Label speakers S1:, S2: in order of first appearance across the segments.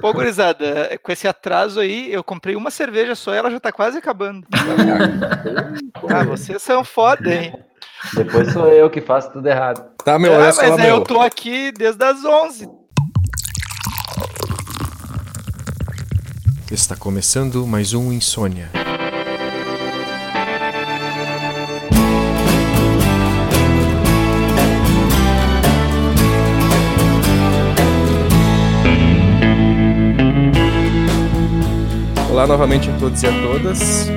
S1: Pô, gurizada, com esse atraso aí, eu comprei uma cerveja só e ela já tá quase acabando. ah, vocês são foda, hein?
S2: Depois sou eu que faço tudo errado.
S1: Tá, meu, olha ah, só, mas meu. eu tô aqui desde as 11.
S3: Está começando mais um Insônia. Olá novamente a todos e a todas.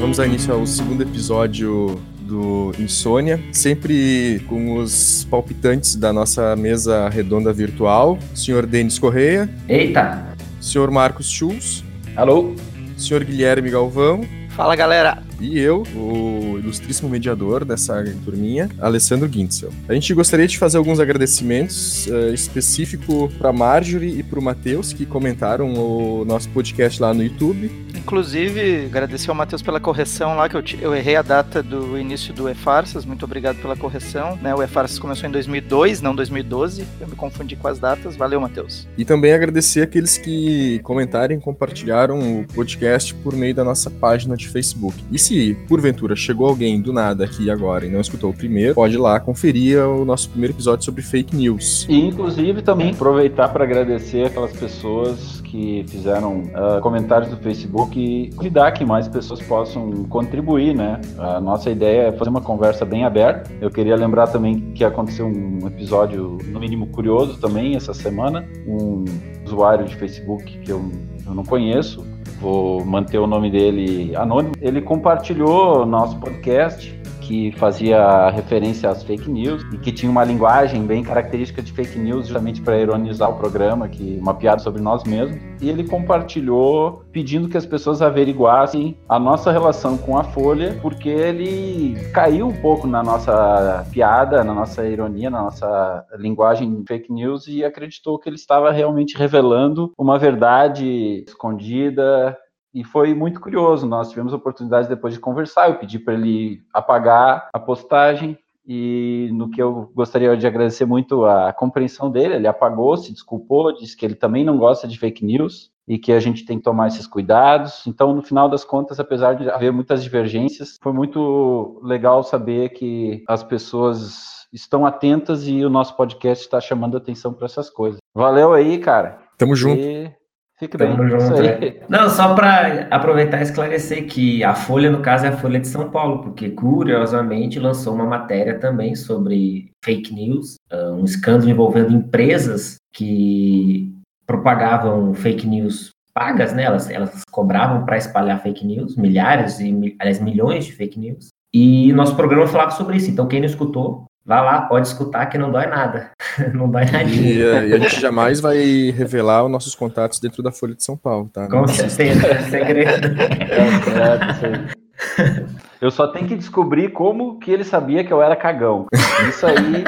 S3: Vamos dar início ao segundo episódio do Insônia, sempre com os palpitantes da nossa mesa redonda virtual. Senhor Denis Correia.
S4: Eita!
S3: Senhor Marcos Schulz.
S2: Alô!
S3: Senhor Guilherme Galvão.
S1: Fala galera!
S3: E eu, o ilustríssimo mediador dessa turminha, Alessandro Gintzel. A gente gostaria de fazer alguns agradecimentos uh, específico para Marjorie e para o Matheus, que comentaram o nosso podcast lá no YouTube.
S1: Inclusive, agradecer ao Matheus pela correção lá, que eu, eu errei a data do início do E-Farsas. Muito obrigado pela correção. Né? O E-Farsas começou em 2002, não 2012. Eu me confundi com as datas. Valeu, Matheus.
S3: E também agradecer aqueles que comentaram e compartilharam o podcast por meio da nossa página de Facebook. E se porventura chegou alguém do nada aqui agora e não escutou o primeiro, pode ir lá conferir o nosso primeiro episódio sobre fake news.
S2: E inclusive também aproveitar para agradecer aquelas pessoas que fizeram uh, comentários do Facebook e convidar que mais pessoas possam contribuir, né? A nossa ideia é fazer uma conversa bem aberta. Eu queria lembrar também que aconteceu um episódio, no mínimo curioso também, essa semana. Um usuário de Facebook que eu, eu não conheço, vou manter o nome dele anônimo. Ele compartilhou nosso podcast que fazia referência às fake news e que tinha uma linguagem bem característica de fake news, justamente para ironizar o programa, que uma piada sobre nós mesmos. E ele compartilhou pedindo que as pessoas averiguassem a nossa relação com a Folha, porque ele caiu um pouco na nossa piada, na nossa ironia, na nossa linguagem fake news e acreditou que ele estava realmente revelando uma verdade escondida, e foi muito curioso. Nós tivemos a oportunidade depois de conversar. Eu pedi para ele apagar a postagem e no que eu gostaria de agradecer muito a compreensão dele, ele apagou, se desculpou, disse que ele também não gosta de fake news e que a gente tem que tomar esses cuidados. Então, no final das contas, apesar de haver muitas divergências, foi muito legal saber que as pessoas estão atentas e o nosso podcast está chamando atenção para essas coisas. Valeu aí, cara.
S3: Tamo junto. E
S4: Fique bem. Junto, é. Não, só para aproveitar e esclarecer que a Folha, no caso, é a Folha de São Paulo, porque curiosamente lançou uma matéria também sobre fake news, ah, um escândalo envolvendo empresas que propagavam fake news pagas, né? Elas, elas cobravam para espalhar fake news, milhares e aliás, milhões de fake news. E nosso programa falava sobre isso. Então, quem não escutou, Vá lá, pode escutar que não dói nada. não dói nada.
S3: E, e, a gente jamais vai revelar os nossos contatos dentro da Folha de São Paulo, tá?
S4: Com certeza, é segredo.
S2: É, é, eu só tenho que descobrir como que ele sabia que eu era cagão. Isso aí.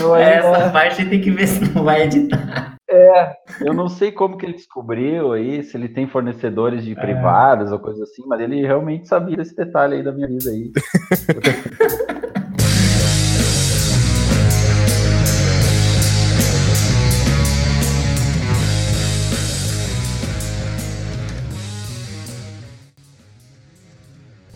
S4: Eu ainda... Essa parte tem que ver se não vai editar.
S2: É, eu não sei como que ele descobriu aí, se ele tem fornecedores de é. privados ou coisa assim, mas ele realmente sabia desse detalhe aí da minha vida aí.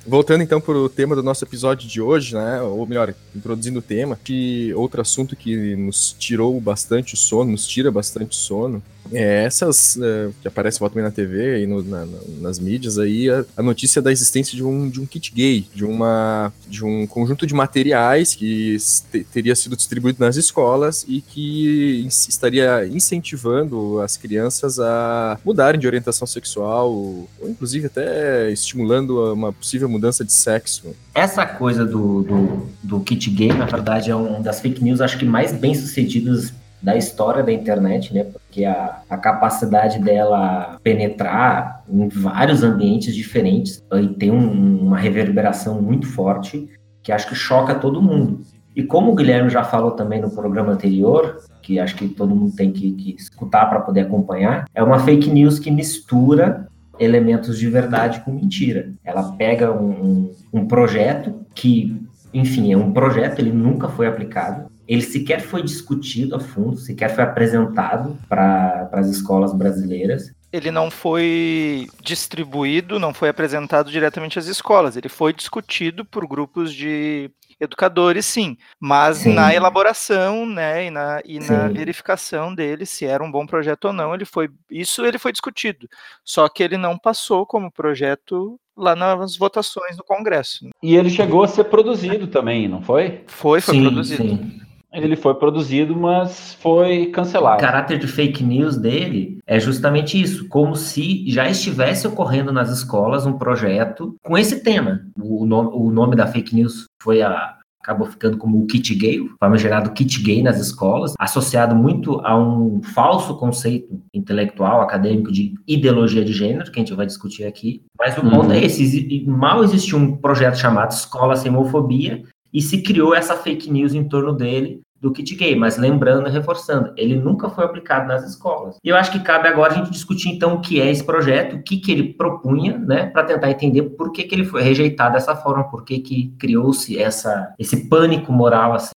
S3: Voltando então para o tema do nosso episódio de hoje, né? Ou melhor, introduzindo o tema, que outro assunto que nos tirou bastante o sono, nos tira bastante sono, é, essas é, que aparecem volta na TV e no, na, nas mídias aí a, a, notícia da existência de um, de um kit gay, de uma de um conjunto de materiais que te, teria sido distribuído nas escolas e que estaria incentivando as crianças a mudarem de orientação sexual ou inclusive até estimulando uma possível mudança de sexo.
S4: Essa coisa do, do, do kit gay, na verdade, é uma das fake news acho que mais bem sucedidas da história da internet, né? Porque a, a capacidade dela penetrar em vários ambientes diferentes e tem um, uma reverberação muito forte que acho que choca todo mundo. E como o Guilherme já falou também no programa anterior, que acho que todo mundo tem que, que escutar para poder acompanhar, é uma fake news que mistura elementos de verdade com mentira. Ela pega um, um projeto que, enfim, é um projeto, ele nunca foi aplicado, ele sequer foi discutido a fundo, sequer foi apresentado para as escolas brasileiras.
S1: Ele não foi distribuído, não foi apresentado diretamente às escolas, ele foi discutido por grupos de educadores, sim, mas sim. na elaboração, né, e, na, e na verificação dele se era um bom projeto ou não, ele foi isso ele foi discutido. Só que ele não passou como projeto lá nas votações do Congresso.
S2: E ele chegou a ser produzido também, não foi?
S1: Foi, foi sim, produzido. Sim.
S2: Ele foi produzido, mas foi cancelado.
S4: O caráter de fake news dele é justamente isso, como se já estivesse ocorrendo nas escolas um projeto com esse tema. O nome, o nome da fake news foi a, acabou ficando como o kit gay, o famigerado kit gay nas escolas, associado muito a um falso conceito intelectual, acadêmico de ideologia de gênero, que a gente vai discutir aqui. Mas o uhum. ponto é esse, mal existiu um projeto chamado Escola Sem Homofobia, e se criou essa fake news em torno dele, do kit gay, mas lembrando e reforçando, ele nunca foi aplicado nas escolas. E eu acho que cabe agora a gente discutir então o que é esse projeto, o que, que ele propunha, né, para tentar entender por que, que ele foi rejeitado dessa forma, por que, que criou-se essa esse pânico moral assim.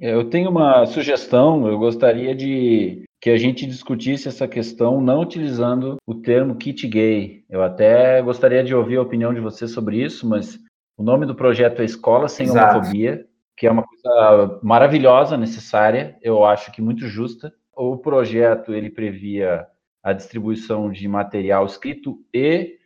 S2: Eu tenho uma sugestão, eu gostaria de que a gente discutisse essa questão não utilizando o termo kit gay. Eu até gostaria de ouvir a opinião de você sobre isso, mas o nome do projeto é Escola Sem Exato. Homofobia que é uma coisa maravilhosa, necessária, eu acho que muito justa. O projeto ele previa a distribuição de material escrito e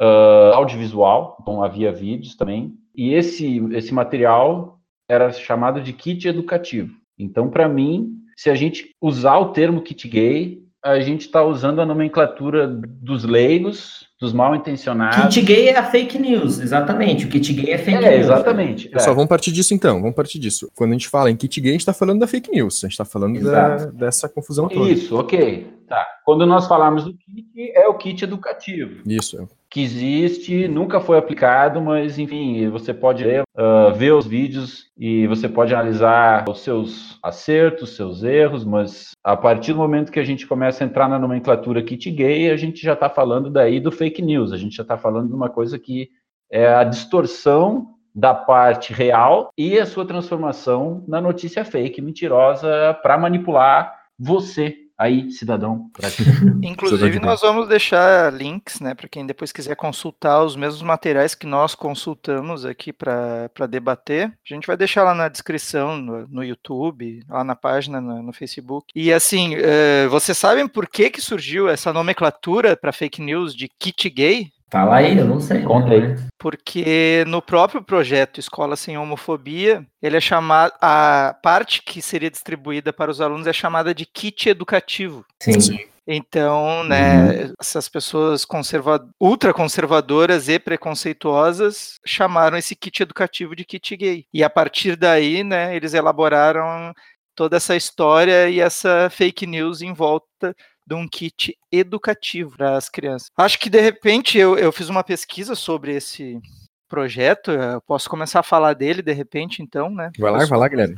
S2: uh, audiovisual, então havia vídeos também. E esse esse material era chamado de kit educativo. Então, para mim, se a gente usar o termo kit gay, a gente está usando a nomenclatura dos leigos, dos mal intencionados.
S4: Kit gay é a fake news, exatamente. O kit gay é fake é,
S2: news. Exatamente.
S3: Pessoal, é. vamos partir disso então. Vamos partir disso. Quando a gente fala em kit gay, a gente está falando da fake news. A gente está falando da, dessa confusão toda.
S2: Isso, ok. Tá. Quando nós falamos do kit, é o kit educativo.
S3: Isso
S2: que existe, nunca foi aplicado, mas enfim, você pode ler, uh, ver os vídeos e você pode analisar os seus acertos, seus erros, mas a partir do momento que a gente começa a entrar na nomenclatura kit gay, a gente já está falando daí do fake news, a gente já está falando de uma coisa que é a distorção da parte real e a sua transformação na notícia fake, mentirosa, para manipular você aí, cidadão.
S1: Inclusive, nós vamos deixar links, né, para quem depois quiser consultar os mesmos materiais que nós consultamos aqui para debater. A gente vai deixar lá na descrição, no, no YouTube, lá na página, no, no Facebook. E assim, uh, vocês sabem por que, que surgiu essa nomenclatura para fake news de kit gay?
S4: Fala aí, eu não sei.
S2: Conta aí.
S1: Porque no próprio projeto Escola Sem Homofobia, ele é chamado. A parte que seria distribuída para os alunos é chamada de kit educativo.
S4: Sim. Sim.
S1: Então, né, uhum. essas pessoas conserva ultraconservadoras e preconceituosas chamaram esse kit educativo de kit gay. E a partir daí, né, eles elaboraram toda essa história e essa fake news em volta de um kit educativo para as crianças. Acho que de repente eu, eu fiz uma pesquisa sobre esse projeto, eu posso começar a falar dele de repente, então, né?
S3: Vai lá,
S1: posso
S3: vai lá, Guilherme.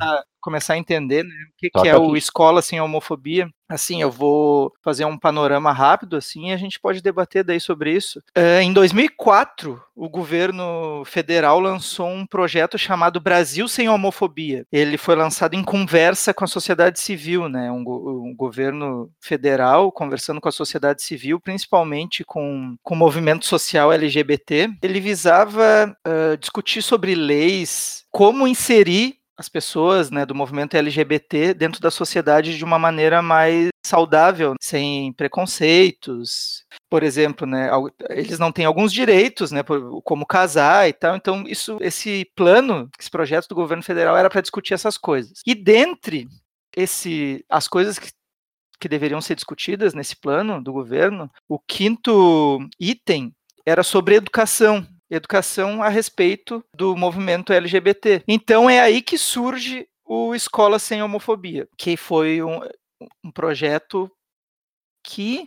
S1: Começar, a entender né, o que, que é o Escola Sem Homofobia. Assim, eu vou fazer um panorama rápido, assim, e a gente pode debater daí sobre isso. Uh, em 2004, o governo federal lançou um projeto chamado Brasil Sem Homofobia. Ele foi lançado em conversa com a sociedade civil, né? Um, um governo federal conversando com a sociedade civil, principalmente com, com o movimento social LGBT. Ele visava uh, discutir sobre leis, como inserir as pessoas né, do movimento LGBT dentro da sociedade de uma maneira mais saudável, sem preconceitos. Por exemplo, né, eles não têm alguns direitos, né, como casar e tal. Então, isso, esse plano, esse projeto do governo federal era para discutir essas coisas. E dentre esse, as coisas que que deveriam ser discutidas nesse plano do governo, o quinto item era sobre educação educação a respeito do movimento LGBT. Então é aí que surge o Escola Sem Homofobia, que foi um, um projeto que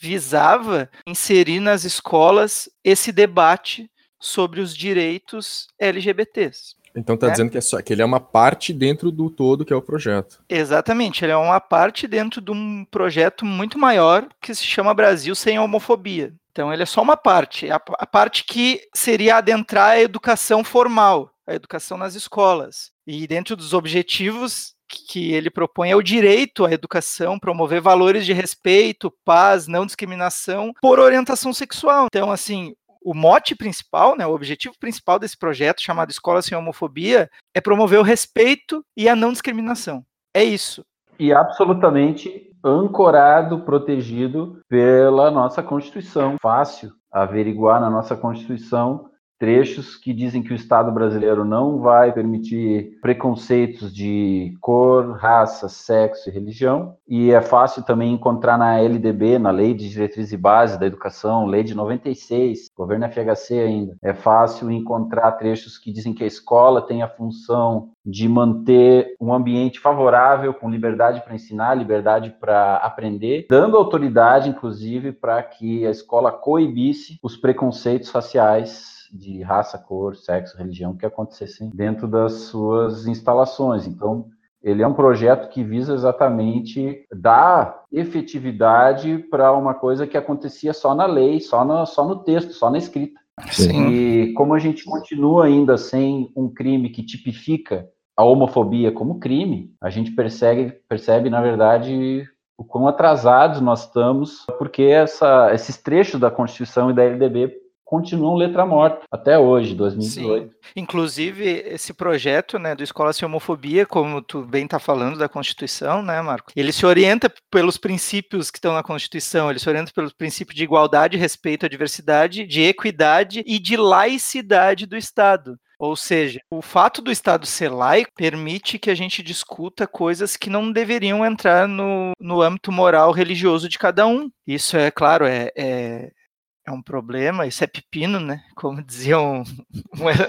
S1: visava inserir nas escolas esse debate sobre os direitos LGBTs.
S3: Então está né? dizendo que, é só, que ele é uma parte dentro do todo que é o projeto.
S1: Exatamente, ele é uma parte dentro de um projeto muito maior que se chama Brasil Sem Homofobia. Então ele é só uma parte, a, a parte que seria adentrar a educação formal, a educação nas escolas. E dentro dos objetivos que ele propõe é o direito à educação, promover valores de respeito, paz, não discriminação por orientação sexual. Então, assim, o mote principal, né, o objetivo principal desse projeto chamado Escola Sem Homofobia é promover o respeito e a não discriminação. É isso.
S2: E absolutamente ancorado, protegido pela nossa Constituição. Fácil averiguar na nossa Constituição trechos que dizem que o Estado brasileiro não vai permitir preconceitos de cor, raça, sexo e religião. E é fácil também encontrar na LDB, na Lei de Diretrizes e Bases da Educação, Lei de 96, governo FHC ainda. É fácil encontrar trechos que dizem que a escola tem a função de manter um ambiente favorável, com liberdade para ensinar, liberdade para aprender, dando autoridade, inclusive, para que a escola coibisse os preconceitos raciais de raça, cor, sexo, religião que acontecessem dentro das suas instalações. Então, ele é um projeto que visa exatamente dar efetividade para uma coisa que acontecia só na lei, só no, só no texto, só na escrita. Sim. E como a gente continua ainda sem um crime que tipifica a homofobia como crime, a gente percebe, percebe na verdade, o quão atrasados nós estamos, porque essa, esses trechos da Constituição e da LDB continuam letra morta até hoje, 2018. Sim.
S1: Inclusive, esse projeto né, do Escola Sem Homofobia, como tu bem está falando da Constituição, né, Marco? Ele se orienta pelos princípios que estão na Constituição, ele se orienta pelos princípios de igualdade, respeito à diversidade, de equidade e de laicidade do Estado. Ou seja, o fato do Estado ser laico permite que a gente discuta coisas que não deveriam entrar no, no âmbito moral religioso de cada um. Isso é, claro, é, é, é um problema, isso é pepino, né? Como dizia um,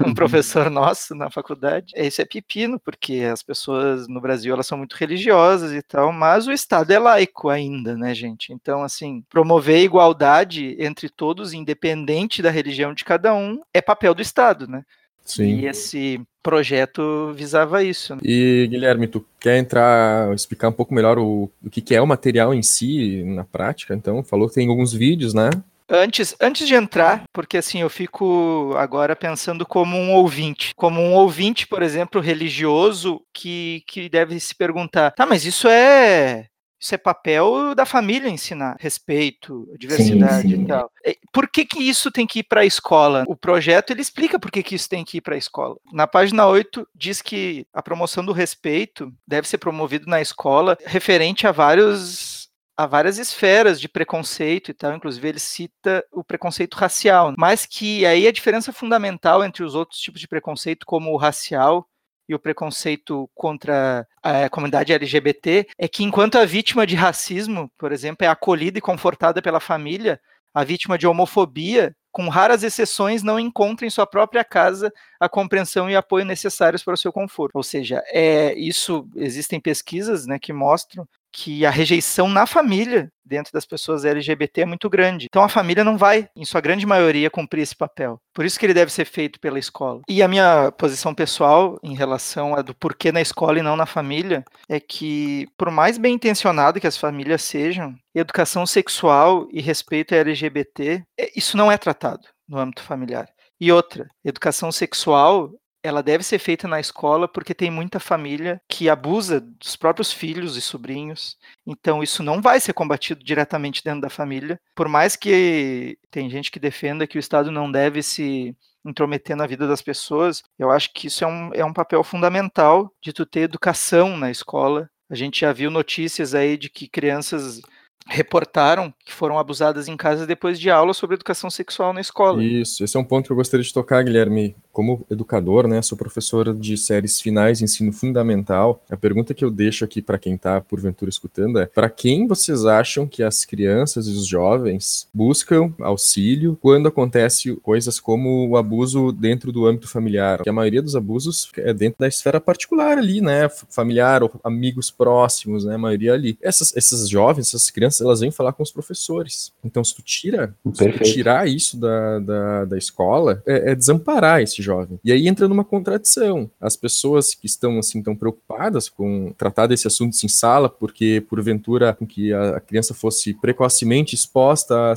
S1: um, professor nosso na faculdade, é, isso é pepino, porque as pessoas no Brasil elas são muito religiosas e tal, mas o Estado é laico ainda, né, gente? Então, assim, promover a igualdade entre todos, independente da religião de cada um, é papel do Estado, né? Sim. E esse projeto visava isso. Né?
S3: E Guilherme, tu quer entrar, explicar um pouco melhor o, o que, que é o material em si, na prática? Então, falou que tem alguns vídeos, né?
S1: Antes, antes de entrar, porque assim eu fico agora pensando como um ouvinte, como um ouvinte, por exemplo, religioso que, que deve se perguntar, tá, mas isso é isso é papel da família ensinar respeito, diversidade sim, sim. e tal. Por que, que isso tem que ir para a escola? O projeto ele explica por que, que isso tem que ir para a escola. Na página 8 diz que a promoção do respeito deve ser promovido na escola referente a vários há várias esferas de preconceito e tal, inclusive ele cita o preconceito racial, mas que aí a diferença fundamental entre os outros tipos de preconceito, como o racial e o preconceito contra a comunidade LGBT, é que enquanto a vítima de racismo, por exemplo, é acolhida e confortada pela família, a vítima de homofobia, com raras exceções, não encontra em sua própria casa a compreensão e apoio necessários para o seu conforto. Ou seja, é isso existem pesquisas né, que mostram que a rejeição na família dentro das pessoas LGBT é muito grande. Então a família não vai, em sua grande maioria, cumprir esse papel. Por isso que ele deve ser feito pela escola. E a minha posição pessoal em relação a do porquê na escola e não na família é que, por mais bem intencionado que as famílias sejam, educação sexual e respeito a LGBT, é, isso não é tratado no âmbito familiar. E outra, educação sexual ela deve ser feita na escola porque tem muita família que abusa dos próprios filhos e sobrinhos. Então isso não vai ser combatido diretamente dentro da família. Por mais que tem gente que defenda que o Estado não deve se intrometer na vida das pessoas, eu acho que isso é um, é um papel fundamental de tu ter educação na escola. A gente já viu notícias aí de que crianças reportaram que foram abusadas em casa depois de aula sobre educação sexual na escola.
S3: Isso, esse é um ponto que eu gostaria de tocar, Guilherme. Como educador, né, sou professora de séries finais, ensino fundamental. A pergunta que eu deixo aqui para quem está porventura escutando é: para quem vocês acham que as crianças e os jovens buscam auxílio quando acontece coisas como o abuso dentro do âmbito familiar? Porque a maioria dos abusos é dentro da esfera particular ali, né, familiar ou amigos próximos, né, a maioria ali. Essas, essas jovens, essas crianças, elas vêm falar com os professores. Então, se tu tira, se tu tirar isso da, da, da escola, é, é desamparar esse jovem. E aí entra numa contradição. As pessoas que estão assim tão preocupadas com tratar desse assunto em sala, porque porventura que a criança fosse precocemente exposta à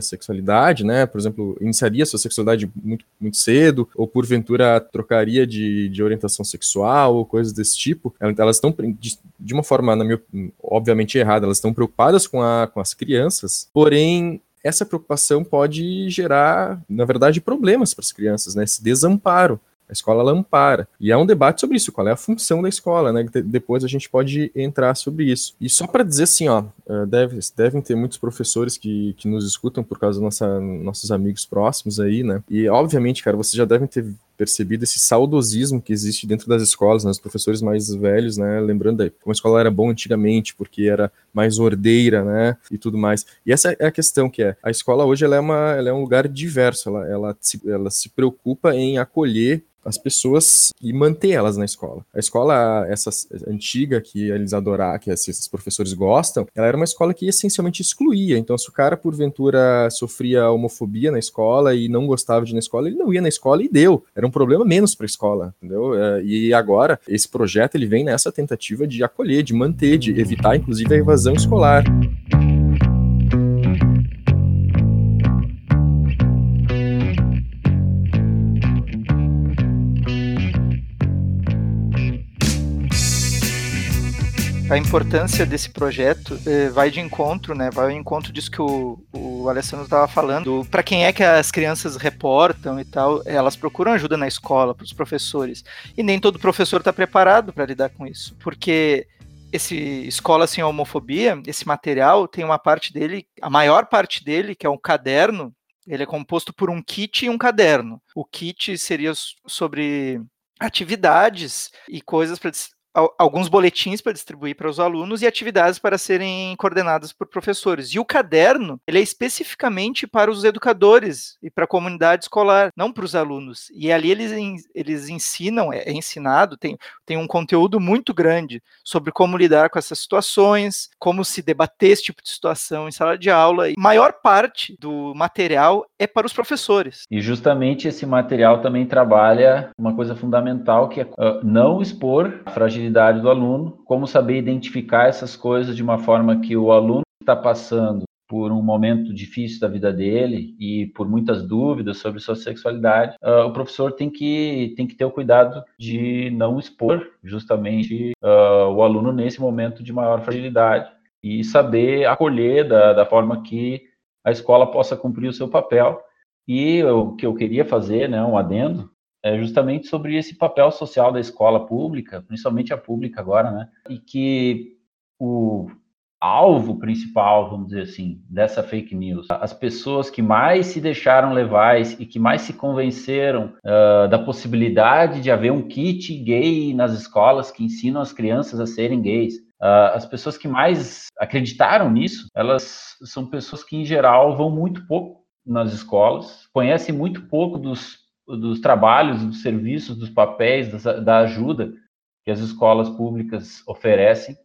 S3: sexualidade, né? Por exemplo, iniciaria sua sexualidade muito, muito cedo, ou porventura trocaria de, de orientação sexual, ou coisas desse tipo. Elas estão, de, de uma forma, na minha, obviamente errada, elas estão preocupadas com, a, com as crianças, porém essa preocupação pode gerar, na verdade, problemas para as crianças, né? Esse desamparo. A escola ela ampara. E há um debate sobre isso, qual é a função da escola, né? Depois a gente pode entrar sobre isso. E só para dizer assim, ó, eh, deve, devem ter muitos professores que, que nos escutam por causa dos nossos amigos próximos aí, né? E obviamente, cara, vocês já devem ter percebido esse saudosismo que existe dentro das escolas, né? Os professores mais velhos, né? Lembrando aí, como a escola era bom antigamente, porque era mais ordeira, né? E tudo mais. E essa é a questão que é, a escola hoje ela é, uma, ela é um lugar diverso, ela, ela, se, ela se preocupa em acolher as pessoas e manter elas na escola. A escola, essa antiga que eles adoraram, que esses professores gostam, ela era uma escola que essencialmente excluía. Então, se o cara, porventura, sofria homofobia na escola e não gostava de ir na escola, ele não ia na escola e deu. Era um problema menos para a escola, entendeu? É, e agora, esse projeto, ele vem nessa tentativa de acolher, de manter, de evitar, inclusive, a evasão escolar.
S1: A importância desse projeto eh, vai de encontro, né? Vai ao encontro disso que o, o Alessandro estava falando. Para quem é que as crianças reportam e tal, elas procuram ajuda na escola, para os professores. E nem todo professor está preparado para lidar com isso. Porque esse Escola Sem Homofobia, esse material, tem uma parte dele, a maior parte dele, que é um caderno, ele é composto por um kit e um caderno. O kit seria sobre atividades e coisas para alguns boletins para distribuir para os alunos e atividades para serem coordenadas por professores. E o caderno, ele é especificamente para os educadores e para a comunidade escolar, não para os alunos. E ali eles, eles ensinam, é, é ensinado, tem, tem um conteúdo muito grande sobre como lidar com essas situações, como se debater esse tipo de situação em sala de aula. E maior parte do material é para os professores.
S2: E justamente esse material também trabalha uma coisa fundamental que é uh, não expor a fragilidade fragilidade do aluno, como saber identificar essas coisas de uma forma que o aluno está passando por um momento difícil da vida dele e por muitas dúvidas sobre sua sexualidade, uh, o professor tem que, tem que ter o cuidado de não expor justamente uh, o aluno nesse momento de maior fragilidade e saber acolher da, da forma que a escola possa cumprir o seu papel. E o que eu queria fazer, né, um adendo, é justamente sobre esse papel social da escola pública, principalmente a pública agora, né? E que o alvo principal, vamos dizer assim, dessa fake news, as pessoas que mais se deixaram levar e que mais se convenceram uh, da possibilidade de haver um kit gay nas escolas que ensinam as crianças a serem gays, uh, as pessoas que mais acreditaram nisso, elas são pessoas que, em geral, vão muito pouco nas escolas, conhecem muito pouco dos dos trabalhos, dos serviços, dos papéis, da ajuda que as escolas públicas oferecem.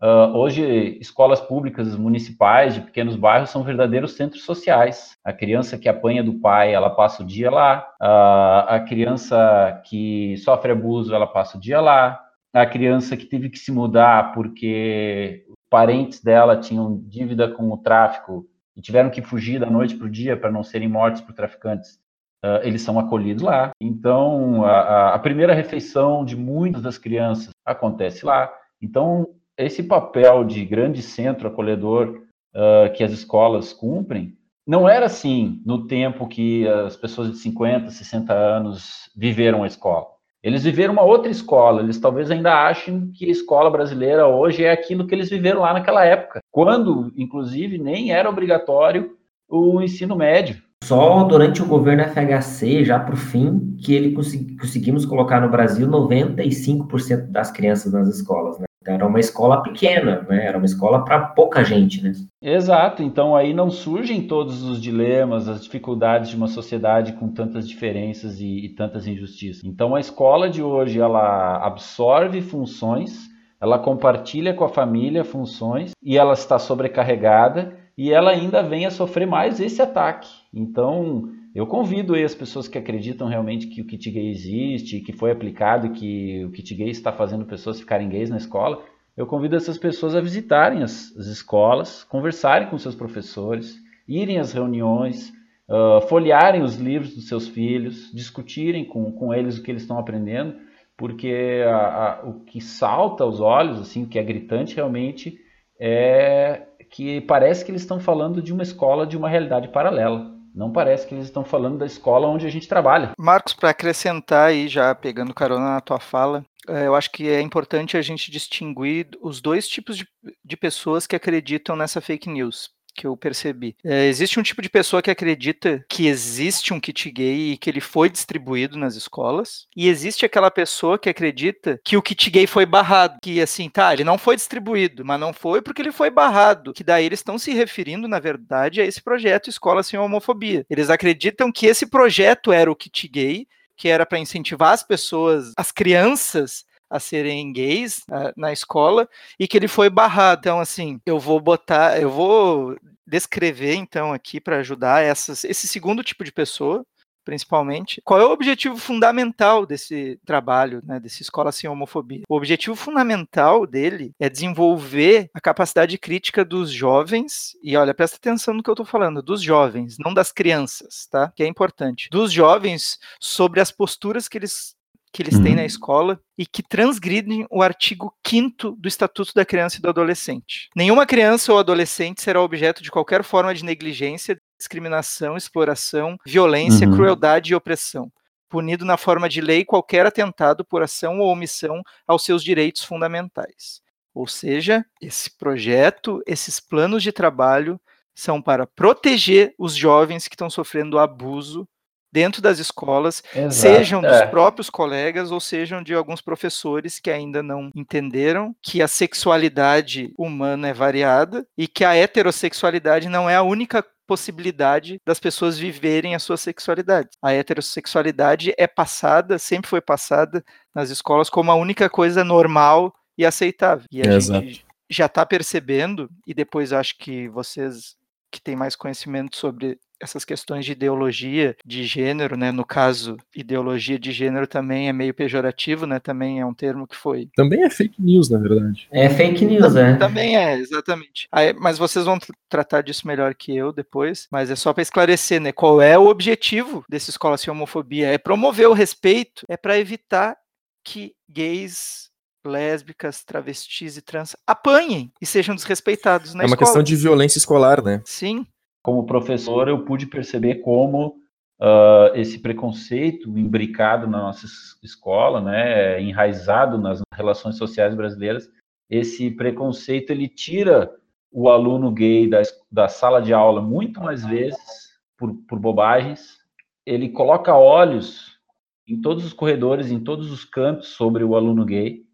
S2: Uh, hoje, escolas públicas municipais de pequenos bairros são verdadeiros centros sociais. A criança que apanha do pai, ela passa o dia lá. Uh, a criança que sofre abuso, ela passa o dia lá. A criança que teve que se mudar porque parentes dela tinham dívida com o tráfico e tiveram que fugir da noite para o dia para não serem mortos por traficantes uh, eles são acolhidos lá. Então, a, a, primeira refeição de muitas das crianças acontece lá. Então, esse papel de grande centro acolhedor uh, que as escolas cumprem, não era assim no tempo que as pessoas de 50, 60 anos viveram a escola. Eles viveram uma outra escola, eles talvez ainda achem que a escola brasileira hoje é aquilo que eles viveram lá naquela época, quando, inclusive, nem era obrigatório o ensino médio.
S4: Só durante o governo FHC, já para o fim, que ele consegui, conseguimos colocar no Brasil 95% das crianças nas escolas, né? Então, era uma escola pequena, né? Era uma escola para pouca gente, né?
S2: Exato. Então aí não surgem todos os dilemas, as dificuldades de uma sociedade com tantas diferenças e, e tantas injustiças. Então a escola de hoje ela absorve funções, ela compartilha com a família funções e ela está sobrecarregada e ela ainda vem a sofrer mais esse ataque. Então, Eu convido aí as pessoas que acreditam realmente que o kit gay existe, que foi aplicado, que o kit gay está fazendo pessoas ficarem gays na escola. Eu convido essas pessoas a visitarem as, as escolas, conversarem com seus professores, irem às reuniões, uh, folhearem os livros dos seus filhos, discutirem com, com eles o que eles estão aprendendo, porque a, a, o que salta aos olhos, assim, o que é gritante realmente, é que parece que eles estão falando de uma escola de uma realidade paralela. Não parece que eles estão falando da escola onde a gente trabalha.
S1: Marcos, para acrescentar aí, já pegando carona na tua fala, é, eu acho que é importante a gente distinguir os dois tipos de, de pessoas que acreditam nessa fake news que eu percebi. É, existe um tipo de pessoa que acredita que existe um kit gay e que ele foi distribuído nas escolas, e existe aquela pessoa que acredita que o kit gay foi barrado, que assim, tá, ele não foi distribuído, mas não foi porque ele foi barrado, que daí eles estão se referindo, na verdade, a esse projeto Escola Sem Homofobia. Eles acreditam que esse projeto era o kit gay, que era para incentivar as pessoas, as crianças a serem gays uh, na escola e que ele foi barrado. Então, assim, eu vou botar, eu vou descrever então aqui para ajudar essas, esse segundo tipo de pessoa, principalmente. Qual é o objetivo fundamental desse trabalho, né, desse Escola Sem Homofobia? O objetivo fundamental dele é desenvolver a capacidade crítica dos jovens, e olha, presta atenção no que eu estou falando, dos jovens, não das crianças, tá? Que é importante. Dos jovens sobre as posturas que eles que eles uhum. têm na escola e que transgridem o artigo 5 do Estatuto da Criança e do Adolescente. Nenhuma criança ou adolescente será objeto de qualquer forma de negligência, discriminação, exploração, violência, uhum. crueldade e opressão, punido na forma de lei qualquer atentado por ação ou omissão aos seus direitos fundamentais. Ou seja, esse projeto, esses planos de trabalho são para proteger os jovens que estão sofrendo abuso dentro das escolas, Exato, sejam dos é. próprios colegas ou sejam de alguns professores que ainda não entenderam que a sexualidade humana é variada e que a heterossexualidade não é a única possibilidade das pessoas viverem a sua sexualidade. A heterossexualidade é passada, sempre foi passada nas escolas como a única coisa normal e aceitável. E a Exato. gente já está percebendo, e depois acho que vocês que têm mais conhecimento sobre essas questões de ideologia de gênero, né? No caso, ideologia de gênero também é meio pejorativo, né? Também é um termo que foi.
S3: Também é fake news, na verdade.
S4: É fake news, é.
S1: Também é, exatamente. Aí, mas vocês vão tratar disso melhor que eu depois. Mas é só para esclarecer, né? Qual é o objetivo dessa escola sem homofobia? É promover o respeito, é para evitar que gays lésbicas, travestis e trans apanhem e sejam desrespeitados na
S3: É uma
S1: escola.
S3: questão de violência escolar, né?
S1: Sim
S2: como professor, eu pude perceber como uh, esse preconceito imbricado na nossa escola, né, enraizado nas relações sociais brasileiras, esse preconceito ele tira o aluno gay da, da sala de aula muito mais vezes por, por bobagens, ele coloca olhos em todos os corredores, em todos os cantos sobre o aluno gay,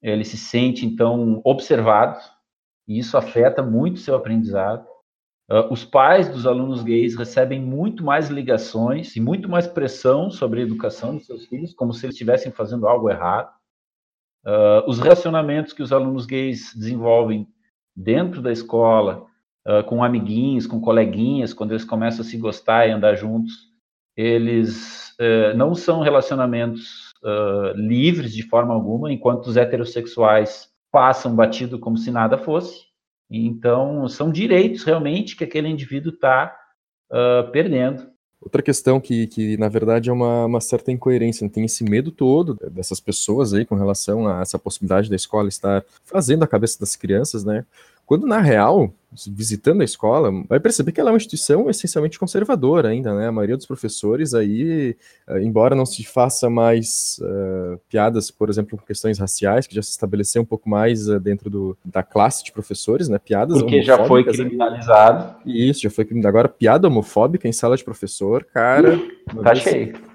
S2: ele se sente então observado, e isso afeta muito seu aprendizado. Uh, os pais dos alunos gays recebem muito mais ligações e muito mais pressão sobre a educação dos seus filhos, como se eles estivessem fazendo algo errado. Uh, os relacionamentos que os alunos gays desenvolvem dentro da escola, uh, com amiguinhos, com coleguinhas, quando eles começam a se gostar e andar juntos, eles eh, não são relacionamentos livres de forma alguma, enquanto os heterossexuais passam batido como se nada fosse. Então, são direitos realmente que aquele indivíduo está uh, perdendo.
S3: Outra questão que, que na verdade, é uma, uma certa incoerência, né? tem esse medo todo dessas pessoas aí com relação a essa possibilidade da escola estar fazendo a cabeça das crianças, né? Quando, na real, visitando a escola, vai perceber que ela é uma instituição essencialmente conservadora ainda, né? A maioria dos professores aí, eh, embora não se faça mais uh, piadas, por exemplo, com questões raciais, que já se estabeleceu um pouco mais uh, dentro do, da classe de professores, né? Piadas
S2: Porque já foi né? criminalizado.
S3: Isso, já foi criminalizado. Agora, piada homofóbica em sala de professor, cara...
S2: tá cheio.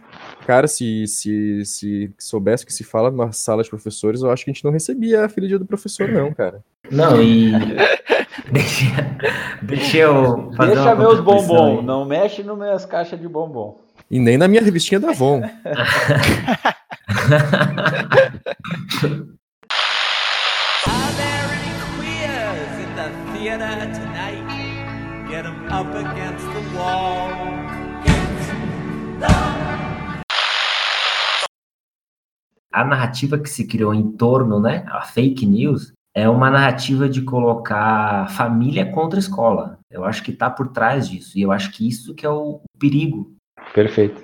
S3: Cara, se, se, se soubesse que se fala numa sala de professores, eu acho que a gente não recebia a filha do professor, não, cara.
S4: Não, e. deixa, deixa eu
S2: fazer Deixa meus bombom, não mexe nas minhas caixas de bombom.
S3: E nem na minha revistinha da Avon. Get them up against the wall.
S4: A narrativa que se criou em torno, né, a fake news, é uma narrativa de colocar família contra escola. Eu acho que está por trás disso. E eu acho que isso que é o perigo.
S2: Perfeito.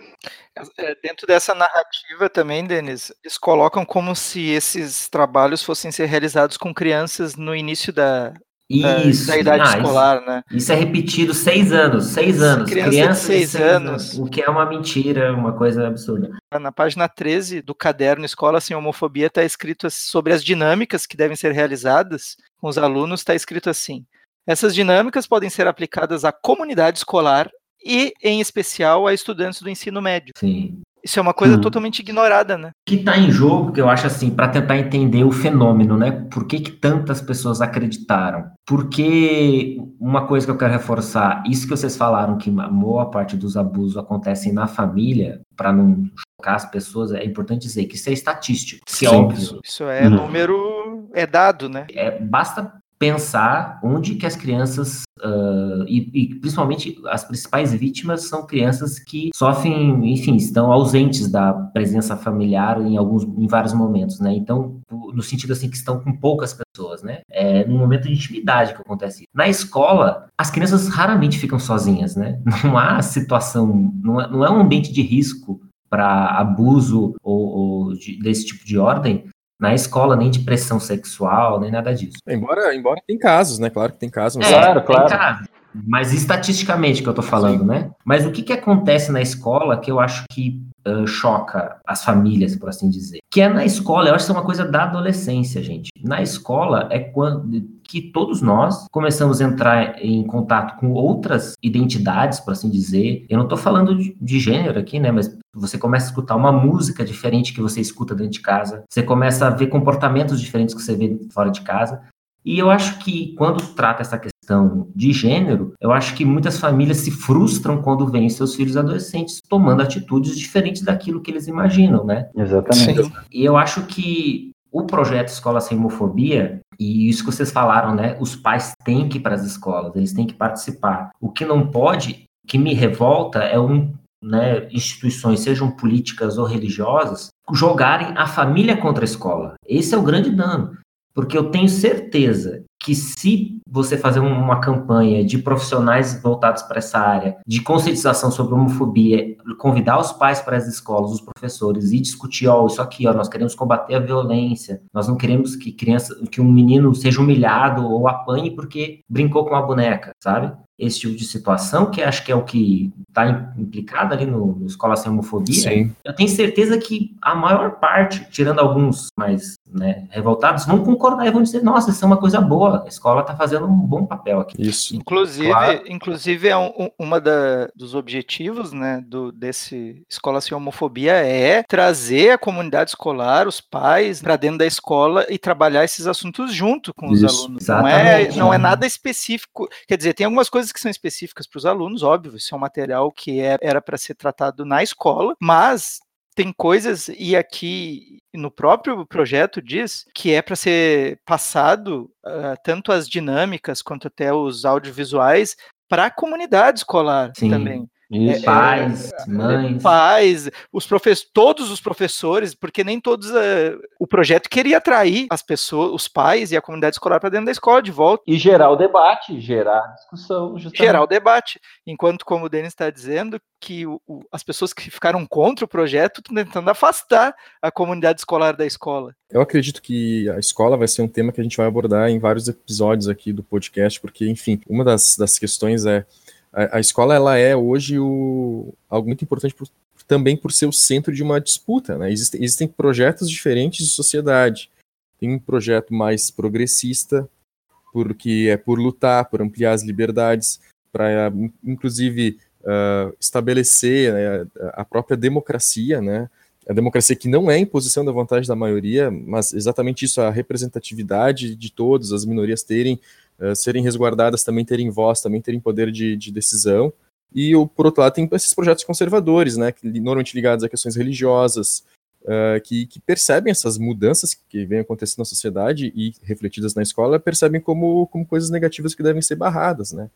S1: É, dentro dessa narrativa também, Denis, eles colocam como se esses trabalhos fossem ser realizados com crianças no início da,
S4: isso.
S1: da idade
S4: Ah,
S1: escolar,
S4: isso,
S1: né?
S4: Isso é repetido seis anos, seis anos.
S1: Criança
S4: Criança
S1: seis anos.
S4: O que é uma mentira, uma coisa absurda.
S1: Na página 13 do caderno Escola Sem Homofobia está escrito sobre as dinâmicas que devem ser realizadas com os alunos, está escrito assim: essas dinâmicas podem ser aplicadas à comunidade escolar e, em especial, a estudantes do ensino médio.
S4: Sim.
S1: Isso é uma coisa
S2: Hum.
S1: totalmente ignorada, né?
S4: O que está em jogo, que eu acho assim, para tentar entender o fenômeno, né? Por que, que tantas pessoas acreditaram? Porque uma coisa que eu quero reforçar, isso que vocês falaram, que a boa parte dos abusos acontecem na família, para não chocar as pessoas, é importante dizer que isso é estatístico. que é
S1: Sim,
S4: óbvio.
S1: Isso é
S2: Uhum.
S1: número, é dado, né?
S4: É, basta pensar onde que as crianças ah, e, e principalmente as principais vítimas são crianças que sofrem, enfim, estão ausentes da presença familiar em alguns, em vários momentos, né? Então, no sentido assim que estão com poucas pessoas, né? É num momento de intimidade que acontece. Na escola, as crianças raramente ficam sozinhas, né? Não há situação, não é, não é um ambiente de risco para abuso ou, ou de- desse tipo de ordem na escola, nem de pressão sexual, nem nada disso.
S3: Embora, embora tem casos, né? Claro que tem casos. mas-
S2: Claro,
S4: tem
S2: claro.
S4: caso. Mas estatisticamente que eu tô falando, né? Mas o que que acontece na escola que eu acho que ah, choca as famílias, por assim dizer? Que é na escola, eu acho que isso é uma coisa da adolescência, gente. Na escola é quando que todos nós começamos a entrar em contato com outras identidades, por assim dizer. Eu não tô falando de, de gênero aqui, né? Mas você começa a escutar uma música diferente que você escuta dentro de casa. Você começa a ver comportamentos diferentes que você vê fora de casa. E eu acho que quando trata essa questão de gênero, eu acho que muitas famílias se frustram quando veem seus filhos adolescentes tomando atitudes diferentes daquilo que eles imaginam, né?
S2: Exatamente.
S1: Sim.
S4: E eu acho que o projeto Escola Sem Homofobia, e isso que vocês falaram, né? Os pais têm que ir para as escolas, eles têm que participar. O que não pode, que me revolta é um, né, instituições, sejam políticas ou religiosas, jogarem a família contra a escola. Esse é o grande dano. Porque eu tenho certeza que se você fazer um- uma campanha de profissionais voltados para essa área, de conscientização sobre homofobia, convidar os pais para as escolas, os professores, e discutir, ó, isso aqui, ó, nós queremos combater a violência, nós não queremos que criança, que um menino seja humilhado ou apanhe porque brincou com uma boneca, sabe? Esse tipo de situação, que acho que é o que está implicado ali no, no Escola Sem Homofobia,
S3: Sim.
S4: eu tenho certeza que a maior parte, tirando alguns mais né, revoltados, vão concordar e vão dizer: nossa, isso é uma coisa boa, a escola está fazendo um bom papel aqui.
S3: Isso.
S1: Inclusive,
S4: Claro.
S1: inclusive é um, um- uma da, dos objetivos, né, do, desse Escola Sem Homofobia é trazer a comunidade escolar, os pais, para dentro da escola e trabalhar esses assuntos junto com os
S3: Isso.
S1: alunos. Não é,
S4: Exatamente.
S1: não é nada específico. Quer dizer, tem algumas coisas que são específicas para os alunos, óbvio, isso é um material que é- era para ser tratado na escola, mas tem coisas, e aqui no próprio projeto diz que é para ser passado ah, tanto as dinâmicas quanto até os audiovisuais para a comunidade escolar
S4: Sim.
S1: também.
S2: Isso.
S4: Pais, mães.
S1: Pais, os professores, todos os professores, porque nem todos eh, o projeto queria atrair as pessoas, os pais e a comunidade escolar para dentro da escola de volta,
S2: E gerar o debate, gerar discussão. Justamente.
S1: gerar o debate. Enquanto, como o Denis está dizendo, que o- o- as pessoas que ficaram contra o projeto estão tentando afastar a comunidade escolar da escola.
S3: Eu acredito que a escola vai ser um tema que a gente vai abordar em vários episódios aqui do podcast, porque, enfim, uma das, das questões é a, escola ela é hoje o, algo muito importante por- também por ser o centro de uma disputa. Né? Existem, existem projetos diferentes de sociedade. Tem um projeto mais progressista, porque é por lutar, por ampliar as liberdades, para inclusive ah, estabelecer né, a própria democracia, né? a democracia que não é imposição da vontade da maioria, mas exatamente isso, a representatividade de todos, as minorias terem, uh, serem resguardadas, também terem voz, também terem poder de, de decisão. E, o, por outro lado, tem esses projetos conservadores, né, que, normalmente ligados a questões religiosas, uh, que, que, percebem essas mudanças que vêm acontecendo na sociedade e refletidas na escola, percebem como, como coisas negativas que devem ser barradas, né.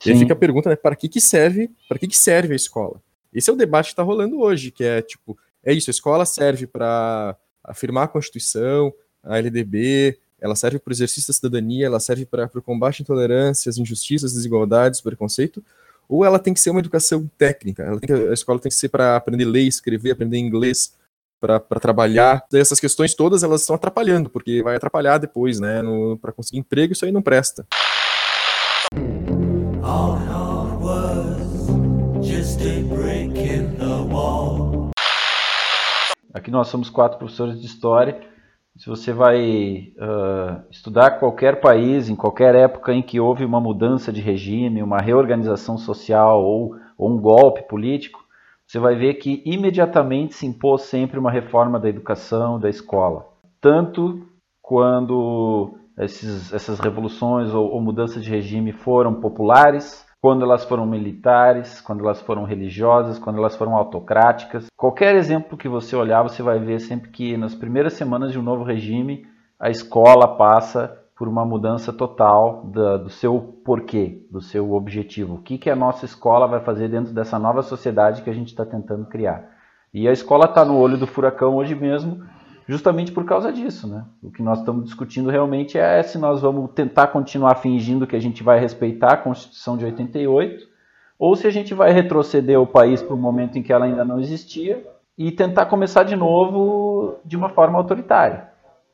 S3: Sim. E aí fica a pergunta, né, para que que serve, para que que serve a escola? Esse é o debate que está rolando hoje, que é tipo, é isso, a escola serve para afirmar a Constituição, a LDB, ela serve para o exercício da cidadania, ela serve para o combate à intolerância, às injustiças, desigualdades, preconceito, ou ela tem que ser uma educação técnica, que, a escola tem que ser para aprender ler, escrever, aprender inglês, para trabalhar. E essas questões todas elas estão atrapalhando, porque vai atrapalhar depois, né? Para conseguir emprego, isso aí não presta.
S2: Aqui nós somos quatro professores de história. Se você vai uh, estudar qualquer país, em qualquer época em que houve uma mudança de regime, uma reorganização social ou, ou um golpe político, você vai ver que imediatamente se impôs sempre uma reforma da educação, da escola. Tanto quando esses, essas revoluções ou, ou mudanças de regime foram populares, quando elas foram militares, quando elas foram religiosas, quando elas foram autocráticas. Qualquer exemplo que você olhar, você vai ver sempre que nas primeiras semanas de um novo regime, a escola passa por uma mudança total da, do seu porquê, do seu objetivo. O que, que a nossa escola vai fazer dentro dessa nova sociedade que a gente está tentando criar. E a escola está no olho do furacão hoje mesmo, justamente por causa disso. Né? O que nós estamos discutindo realmente é se nós vamos tentar continuar fingindo que a gente vai respeitar a Constituição de 88 ou se a gente vai retroceder o país para um momento em que ela ainda não existia e tentar começar de novo de uma forma autoritária.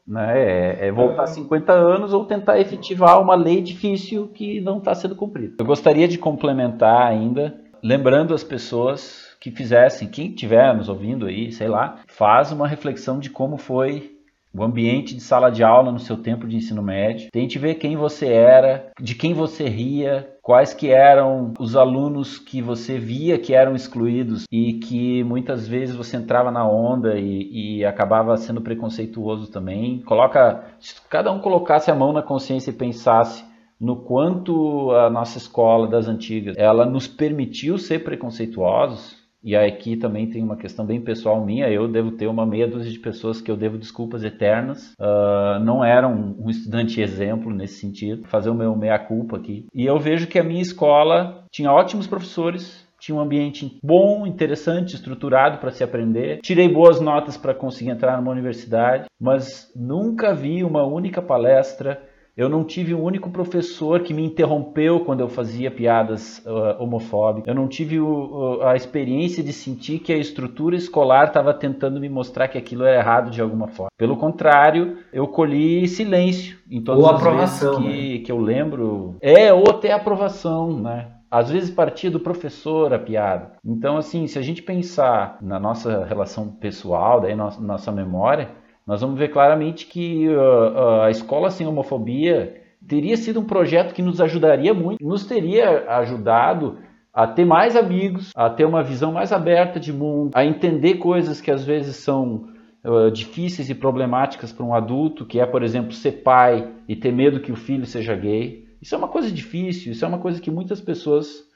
S2: Né? É, é voltar 50 anos ou tentar efetivar uma lei difícil que não está sendo cumprida. Eu gostaria de complementar ainda, lembrando as pessoas que fizessem, quem estiver nos ouvindo aí, sei lá, faz uma reflexão de como foi o ambiente de sala de aula no seu tempo de ensino médio. Tente ver quem você era, de quem você ria, quais que eram os alunos que você via que eram excluídos e que muitas vezes você entrava na onda e, e acabava sendo preconceituoso também. Coloca, se cada um colocasse a mão na consciência e pensasse no quanto a nossa escola das antigas, ela nos permitiu ser preconceituosos, e aqui também tem uma questão bem pessoal minha. Eu devo ter uma meia dúzia de pessoas que eu devo desculpas eternas. Uh, não era um, um, estudante exemplo nesse sentido. Fazer o meu meia-culpa aqui. E eu vejo que a minha escola tinha ótimos professores, tinha um ambiente bom, interessante, estruturado para se aprender. Tirei boas notas para conseguir entrar numa universidade, mas nunca vi uma única palestra eu não tive um único professor que me interrompeu quando eu fazia piadas uh, homofóbicas. Eu não tive o, a experiência de sentir que a estrutura escolar estava tentando me mostrar que aquilo era errado de alguma forma. Pelo contrário, eu colhi silêncio em todas ou as aprovação, vezes que, né? que eu lembro. É, ou até aprovação, né? Às vezes partia do professor a piada. Então, assim, se a gente pensar na nossa relação pessoal, daí nossa, nossa memória, nós vamos ver claramente que uh, a escola sem homofobia teria sido um projeto que nos ajudaria muito, nos teria ajudado a ter mais amigos, a ter uma visão mais aberta de mundo, a entender coisas que às vezes são uh, difíceis e problemáticas para um adulto, que é, por exemplo, ser pai e ter medo que o filho seja gay. Isso é uma coisa difícil, isso é uma coisa que muitas pessoas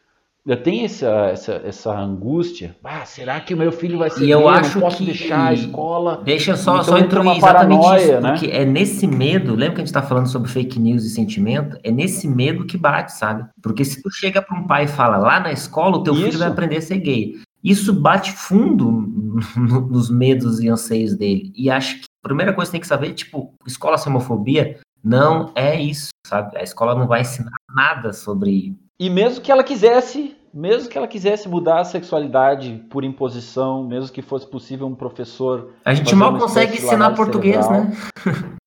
S2: eu tenho essa, essa, essa angústia. Ah, será que o meu filho vai ser?
S4: E eu acho
S2: não posso
S4: que
S2: deixar a escola.
S4: Deixa só, então só incluir exatamente paranoia, isso, né? porque é nesse medo. Lembra que a gente está falando sobre fake news e sentimento? É nesse medo que bate, sabe? Porque se tu chega para um pai e fala lá na escola, o teu isso. filho vai aprender a ser gay. Isso bate fundo nos medos e anseios dele. E acho que a primeira coisa que tem que saber, tipo, escola sem homofobia não é isso, sabe? A escola não vai ensinar nada sobre
S2: e mesmo que ela quisesse, mesmo que ela quisesse mudar a sexualidade por imposição, mesmo que fosse possível um professor.
S4: A gente mal consegue ensinar português, cerebral,
S2: né?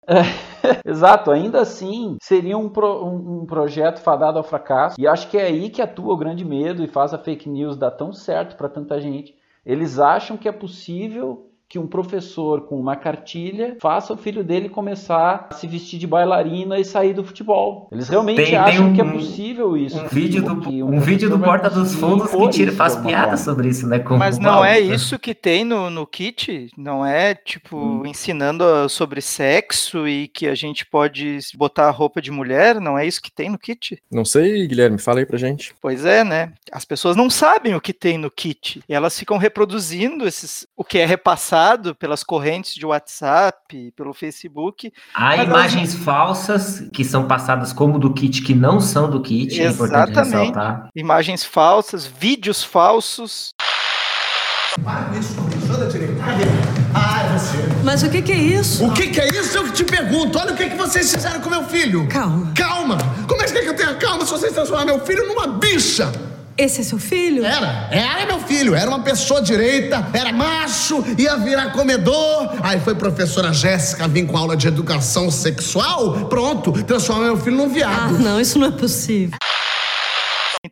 S2: É, exato, ainda assim seria um, pro, um, um, projeto fadado ao fracasso. E acho que é aí que atua o grande medo e faz a fake news dar tão certo para tanta gente. Eles acham que é possível que um professor com uma cartilha faça o filho dele começar a se vestir de bailarina e sair do futebol. Eles realmente tem, acham tem um, que é possível isso.
S4: Um vídeo do, um, um vídeo do Porta dos Fundos que tira, faz piada sobre isso, né?
S1: Mas não é isso que tem no, no kit? Não é, tipo, hum. ensinando sobre sexo e que a gente pode botar roupa de mulher? Não é isso que tem no kit?
S3: Não sei, Guilherme, fala aí pra gente.
S1: Pois é, né? As pessoas não sabem o que tem no kit. E elas ficam reproduzindo esses, o que é repassado passado pelas correntes de WhatsApp, pelo Facebook.
S4: Há imagens falsas que são passadas como do kit, que não são do kit.
S1: É Exatamente. É imagens falsas, vídeos falsos.
S5: Mas o que, que é isso?
S6: O que, que é isso? Eu que te pergunto. Olha o que, que vocês fizeram com meu filho.
S5: Calma.
S6: Calma. Como é que quer que eu tenha calma se vocês transformaram meu filho numa bicha?
S5: Esse é seu filho?
S6: Era, era meu filho, era uma pessoa direita, era macho, ia virar comedor. Aí foi professora Jéssica vir com aula de educação sexual, pronto, transformou meu filho num
S5: Ah,
S6: viado.
S5: não, isso não é possível.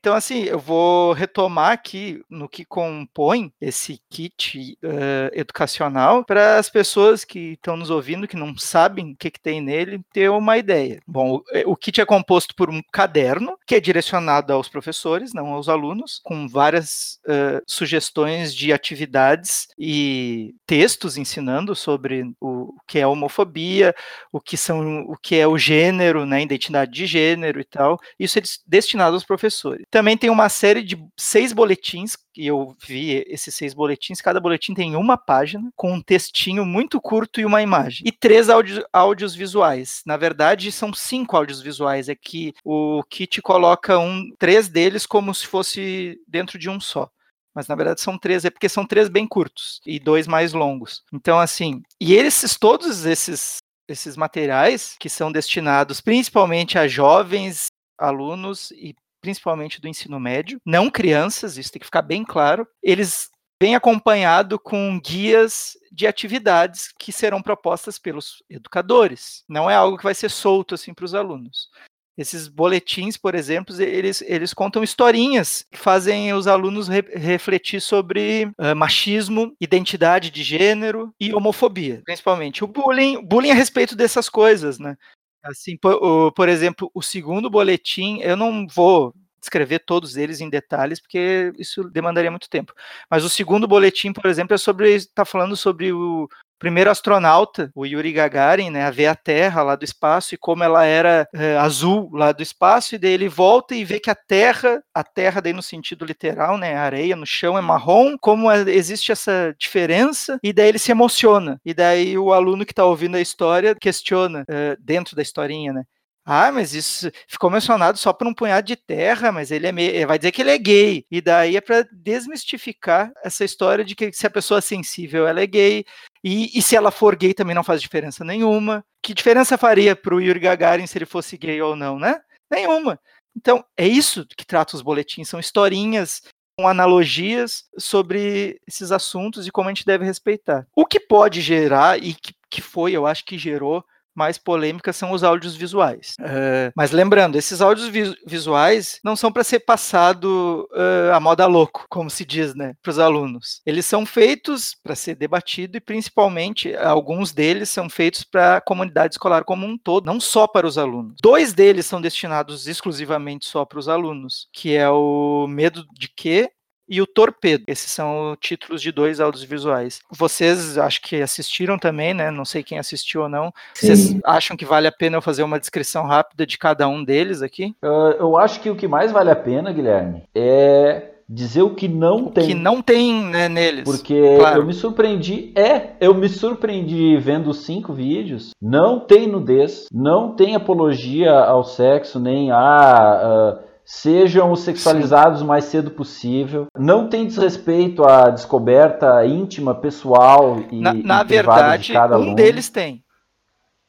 S1: Então, assim, eu vou retomar aqui no que compõe esse kit eh, educacional para as pessoas que estão nos ouvindo, que não sabem o que, que tem nele, ter uma ideia. Bom, o, eh, o kit é composto por um caderno que é direcionado aos professores, não aos alunos, com várias eh, sugestões de atividades e textos ensinando sobre o que é homofobia, o que são o que é o gênero, né, identidade de gênero e tal. Isso é des- destinado aos professores. Também tem uma série de seis boletins que eu vi esses seis boletins. Cada boletim tem uma página com um textinho muito curto e uma imagem e três áudios, áudios visuais. Na verdade, são cinco áudios visuais. É que o kit coloca um, três deles como se fosse dentro de um só mas na verdade são três, é porque são três bem curtos e dois mais longos. Então, assim, e esses, todos esses, esses materiais que são destinados principalmente a jovens alunos e principalmente do ensino médio, não crianças, isso tem que ficar bem claro, eles vêm acompanhado com guias de atividades que serão propostas pelos educadores. Não é algo que vai ser solto assim para os alunos. Esses boletins, por exemplo, eles, eles contam historinhas que fazem os alunos re refletir sobre uh, machismo, identidade de gênero e homofobia, principalmente. O bullying, bullying a respeito dessas coisas, né? Assim, por, o, por exemplo, o segundo boletim, eu não vou descrever todos eles em detalhes, porque isso demandaria muito tempo. Mas o segundo boletim, por exemplo, é sobre está falando sobre o primeiro astronauta, o Yuri Gagarin, né, a ver a Terra lá do espaço e como ela era é, azul lá do espaço, e daí ele volta e vê que a Terra, a Terra daí no sentido literal, né, a areia no chão é marrom, como é, existe essa diferença, e daí ele se emociona. E daí o aluno que está ouvindo a história questiona, é, dentro da historinha, né, ah, mas isso ficou mencionado só por um punhado de terra, mas ele é meio, vai dizer que ele é gay. E daí é para desmistificar essa história de que se a pessoa é sensível, ela é gay, e, e, se ela for gay também não faz diferença nenhuma. Que diferença faria para o Yuri Gagarin se ele fosse gay ou não, né? Nenhuma. Então, é isso que trata os boletins, são historinhas com analogias sobre esses assuntos e como a gente deve respeitar. O que pode gerar, e que, que foi, eu acho que gerou, mais polêmicas são os áudios visuais. Uh, mas lembrando, esses áudios vi visuais não são para ser passado uh, a moda louco, como se diz, né, para os alunos. Eles são feitos para ser debatido e principalmente alguns deles são feitos para a comunidade escolar como um todo, não só para os alunos. Dois deles são destinados exclusivamente só para os alunos, que é o Medo de Quê e o Torpedo. Esses são títulos de dois audiovisuais. Vocês acho que assistiram também, né? Não sei quem assistiu ou não. Sim. Vocês acham que vale a pena eu fazer uma descrição rápida de cada um deles aqui?
S2: Uh, eu acho que o que mais vale a pena, Guilherme, é dizer o que não
S1: o
S2: tem.
S1: que não tem né, neles.
S2: Porque claro. eu me surpreendi, é, eu me surpreendi vendo os cinco vídeos. Não tem nudez, não tem apologia ao sexo, nem a. Uh, sejam os sexualizados Sim. o mais cedo possível. Não tem desrespeito à descoberta íntima, pessoal e
S1: na, na
S2: e
S1: verdade,
S2: de cada
S1: um
S2: aluno.
S1: deles tem.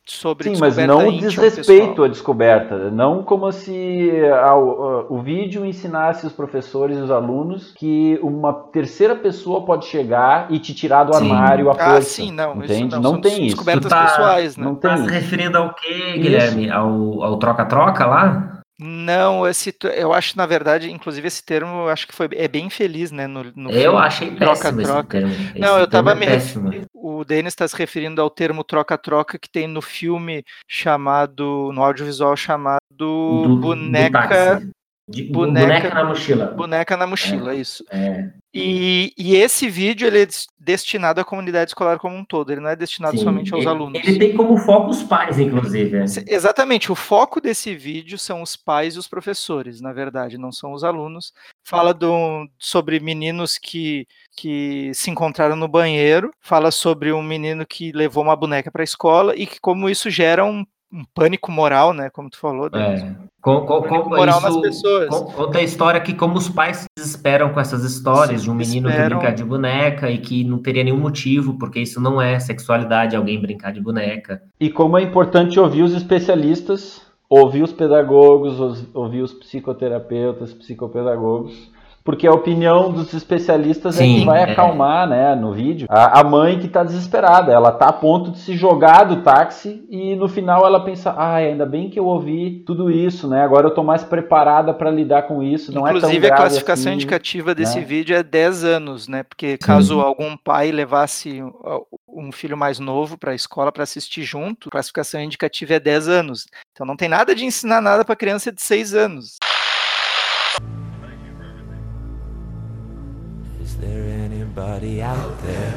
S1: Sobre
S2: Sim, mas não o desrespeito à descoberta. Não como se a, o vídeo ensinasse os professores e os alunos que uma terceira pessoa pode chegar e te tirar do
S1: sim.
S2: armário a
S1: ah,
S2: força.
S1: sim, não.
S2: Entende?
S1: Isso
S2: não,
S1: não
S2: tem isso.
S1: Descobertas
S4: tá,
S1: pessoais, né?
S2: Não tem
S4: tá se
S2: isso.
S4: referindo ao quê, Guilherme? Ao troca-troca lá?
S1: Não, esse, eu acho, na verdade, inclusive esse termo, eu acho que foi, é bem feliz, né? No, no
S4: eu filme. achei péssimo
S1: troca,
S4: esse
S1: troca.
S4: termo. Esse
S1: Não, eu tava
S4: me
S1: é O Denis está se referindo ao termo troca-troca que tem no filme chamado, no audiovisual chamado
S4: do,
S1: Boneca.
S4: Do de, boneca, boneca, na mochila.
S1: Boneca na mochila,
S4: é,
S1: isso.
S4: É.
S1: E, e, esse vídeo ele é destinado à comunidade escolar como um todo, ele não é destinado
S4: Sim,
S1: somente aos
S4: ele,
S1: alunos.
S4: Ele tem como foco os pais, inclusive. É.
S1: Exatamente, o foco desse vídeo são os pais e os professores, na verdade, não são os alunos. Fala do, sobre meninos que, que se encontraram no banheiro, fala sobre um menino que levou uma boneca para a escola e que como isso gera um um pânico moral, né? Como tu falou.
S4: É. Com, com,
S1: moral nas
S4: isso,
S1: pessoas.
S4: com- conta a história que como os pais se desesperam com essas histórias
S1: Se
S4: de um menino que brincar de boneca e que não teria nenhum motivo, porque isso não é sexualidade, alguém brincar de boneca.
S2: E como é importante ouvir os especialistas, ouvir os pedagogos, os- ouvir os psicoterapeutas, psicopedagogos, porque a opinião dos especialistas é
S4: Sim,
S2: que vai
S4: é.
S2: acalmar, né, no vídeo, a, a mãe que tá desesperada, ela tá a ponto de se jogar do táxi e no final ela pensa, ai, ainda bem que eu ouvi tudo isso, né, agora eu tô mais preparada para lidar com isso, não
S1: Inclusive,
S2: é tão grave
S1: a classificação
S2: assim.
S1: indicativa desse
S2: né?
S1: vídeo é 10 anos, né? Porque caso algum pai levasse um filho mais novo para a escola para assistir junto, a classificação indicativa é 10 anos. Então não tem nada de ensinar nada para criança de 6 anos.
S7: Anybody out there?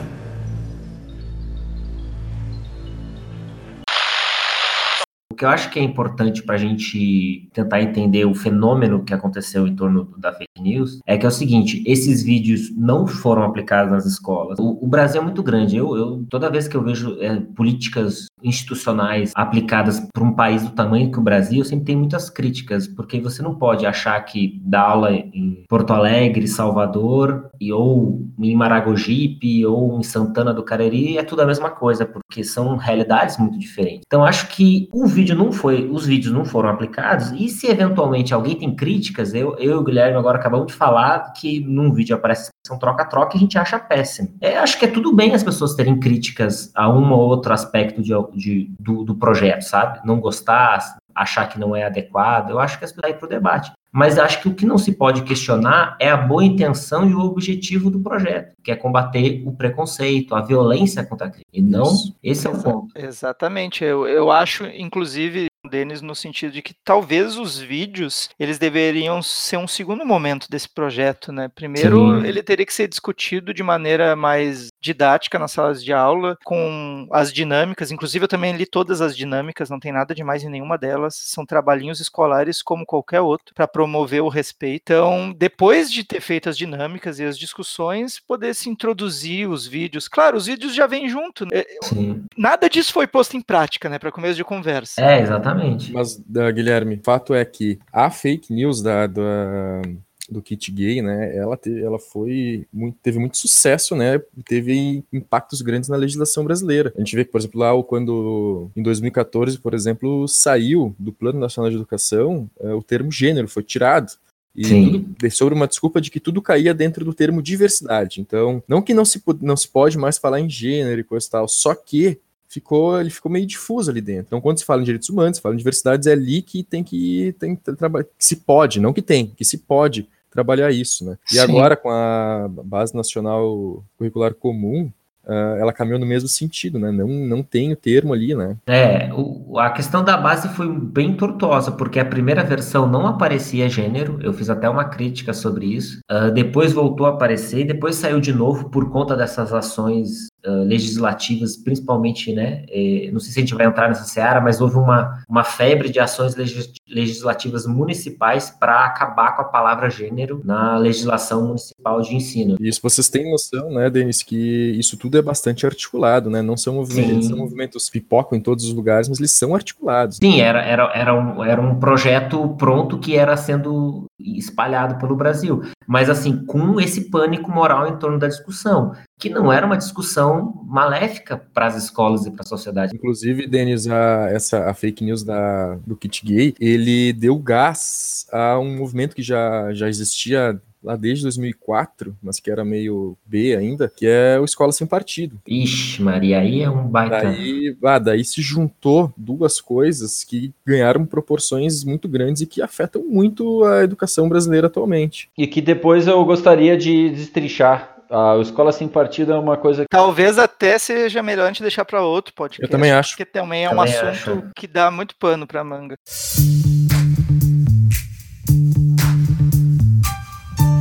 S4: O que eu acho que é importante para a gente tentar entender o fenômeno que aconteceu em torno da fake news é que é o seguinte: esses vídeos não foram aplicados nas escolas. O, o Brasil é muito grande. Eu, eu- toda vez que eu vejo é, políticas institucionais aplicadas para um país do tamanho que o Brasil, sempre tenho muitas críticas, porque você não pode achar que dar aula em Porto Alegre, Salvador, e ou em Maragogipe, ou em Santana do Cariri é tudo a mesma coisa, porque são realidades muito diferentes. Então acho que o vídeo não foi, os vídeos não foram aplicados, e se eventualmente alguém tem críticas, eu, eu e o Guilherme agora acabamos de falar que num vídeo aparece um troca-troca e a gente acha péssimo. É, acho que é tudo bem as pessoas terem críticas a um ou outro aspecto de, de- do, do projeto, sabe? Não gostar, achar que não é adequado, eu acho que é isso daí para o debate. Mas acho que o que não se pode questionar é a boa intenção e o objetivo do projeto, que é combater o preconceito, a violência contra a crime. E não,
S3: Isso.
S4: esse é o ponto.
S1: Exatamente. Eu, eu acho, inclusive, Denis, no sentido de que talvez os vídeos eles deveriam ser um segundo momento desse projeto, né? Primeiro,
S4: Sim.
S1: ele teria que ser discutido de maneira mais didática nas salas de aula, com as dinâmicas. Inclusive, eu também li todas as dinâmicas, não tem nada demais em nenhuma delas. São trabalhinhos escolares como qualquer outro, para promover o respeito. Então, depois de ter feito as dinâmicas e as discussões, poder se introduzir os vídeos. Claro, os vídeos já vêm junto. né?
S4: Sim.
S1: Nada disso foi posto em prática, né, para começo de conversa.
S4: É, exatamente.
S3: Mas, Guilherme, fato é que a fake news da, da- do kit gay, né, ela, te- ela foi muito, teve muito sucesso, né, teve impactos grandes na legislação brasileira. A gente vê que, por exemplo, lá quando, em 2014, por exemplo, saiu do Plano Nacional de Educação eh, o termo gênero, foi tirado. E
S4: Sim.
S3: tudo, de- sobre uma desculpa de que tudo caía dentro do termo diversidade. Então, não que não se, não se pode mais falar em gênero e coisa e tal, só que ficou, ele ficou meio difuso ali dentro. Então, quando se fala em direitos humanos, se fala em diversidades, é ali que tem que, tem que trabalhar, que se pode, não que tem, que se pode trabalhar isso, né? E
S1: Sim.
S3: agora, com a Base Nacional Curricular Comum, ah, ela caminhou no mesmo sentido, né? Não, não tem o termo ali, né?
S4: É, o- a questão da base foi bem tortuosa, porque a primeira versão não aparecia gênero, eu fiz até uma crítica sobre isso. Ah, depois voltou a aparecer, e depois saiu de novo por conta dessas ações ah, legislativas, principalmente, né? eh, não sei se a gente vai entrar nessa seara, mas houve uma, uma febre de ações legis- legislativas municipais para acabar com a palavra gênero na legislação municipal de ensino.
S3: E isso vocês têm noção, né, Denis, que isso tudo é bastante articulado, né? Não são movimentos, são movimentos pipocam em todos os lugares, mas eles são articulados.
S4: Sim, era, era, era, um, era um projeto pronto que era sendo espalhado pelo Brasil. Mas, assim, com esse pânico moral em torno da discussão, que não era uma discussão maléfica para as escolas e para a sociedade.
S3: Inclusive, Denis, a, essa, a fake news da, do kit gay, ele deu gás a um movimento que já, já existia lá desde 2004, mas que era meio B ainda, que é o Escola Sem Partido.
S4: Ixi, Maria, aí é um baita.
S3: Daí, ah, daí se juntou duas coisas que ganharam proporções muito grandes e que afetam muito a educação brasileira atualmente.
S2: E que depois eu gostaria de destrinchar. A Escola Sem Partido é uma coisa
S1: Talvez até seja melhor a gente deixar para outro podcast.
S3: Eu também acho.
S1: Porque também é um
S4: Também
S1: assunto
S4: acho.
S1: que dá muito pano para manga.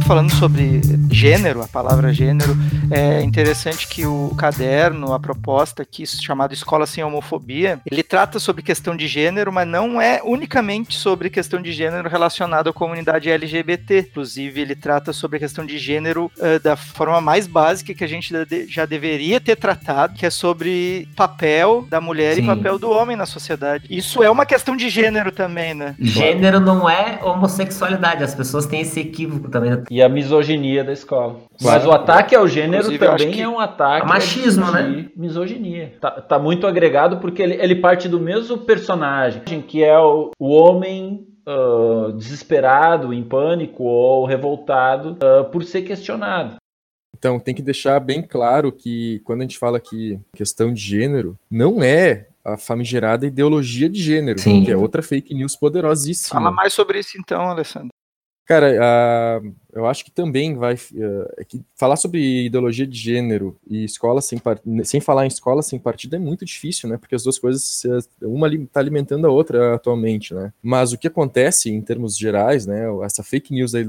S1: Falando sobre gênero, a palavra gênero, é interessante que o caderno, a proposta aqui, chamado Escola Sem Homofobia, ele trata sobre questão de gênero, mas não é unicamente sobre questão de gênero relacionada à comunidade LGBT. Inclusive, ele trata sobre a questão de gênero uh, da forma mais básica que a gente já deveria ter tratado, que é sobre papel da mulher Sim. e papel do homem na sociedade. Isso é uma questão de gênero também, né?
S4: Gênero não é homossexualidade, as pessoas têm esse equívoco também.
S2: E a misoginia da escola. Mas o ataque ao gênero Inclusive, também é um ataque.
S4: machismo, né?
S2: Misoginia. Tá, tá, muito agregado porque ele, ele parte do mesmo personagem, que é o, o homem Uh, desesperado, em pânico ou revoltado uh, por ser questionado.
S3: Então, tem que deixar bem claro que quando a gente fala que questão de gênero, não é a famigerada ideologia de gênero, Sim. que é outra fake news poderosíssima.
S1: Fala mais sobre isso então, Alessandro.
S3: Cara, uh, eu acho que também vai uh, que falar sobre ideologia de gênero e escola sem, sem falar em escola sem partido é muito difícil, né? Porque as duas coisas uma está alimentando a outra atualmente, né? Mas o que acontece em termos gerais, né? Essa fake news da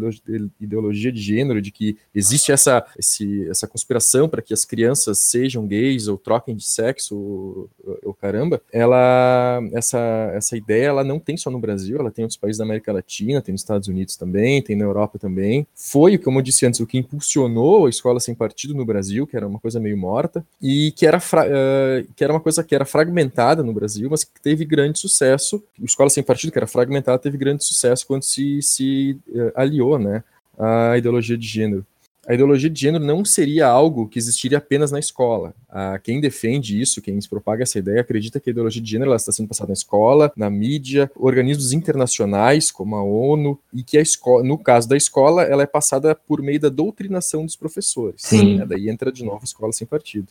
S3: ideologia de gênero, de que existe essa esse, essa conspiração para que as crianças sejam gays ou troquem de sexo, ou, caramba, ela essa essa ideia ela não tem só no Brasil, ela tem em outros países da América Latina, tem nos Estados Unidos também, tem na Europa também. Foi, como eu disse antes, o que impulsionou a escola sem partido no Brasil, que era uma coisa meio morta, e que era, uh, que era uma coisa que era fragmentada no Brasil, mas que teve grande sucesso. A escola sem partido, que era fragmentada, teve grande sucesso quando se, se uh, aliou né, à ideologia de gênero a ideologia de gênero não seria algo que existiria apenas na escola. Ah, quem defende isso, quem propaga essa ideia, acredita que a ideologia de gênero está sendo passada na escola, na mídia, organismos internacionais como a ONU, e que a escola, no caso da escola, ela é passada por meio da doutrinação dos professores.
S4: Sim.
S3: Né? Daí entra de novo a escola sem partido.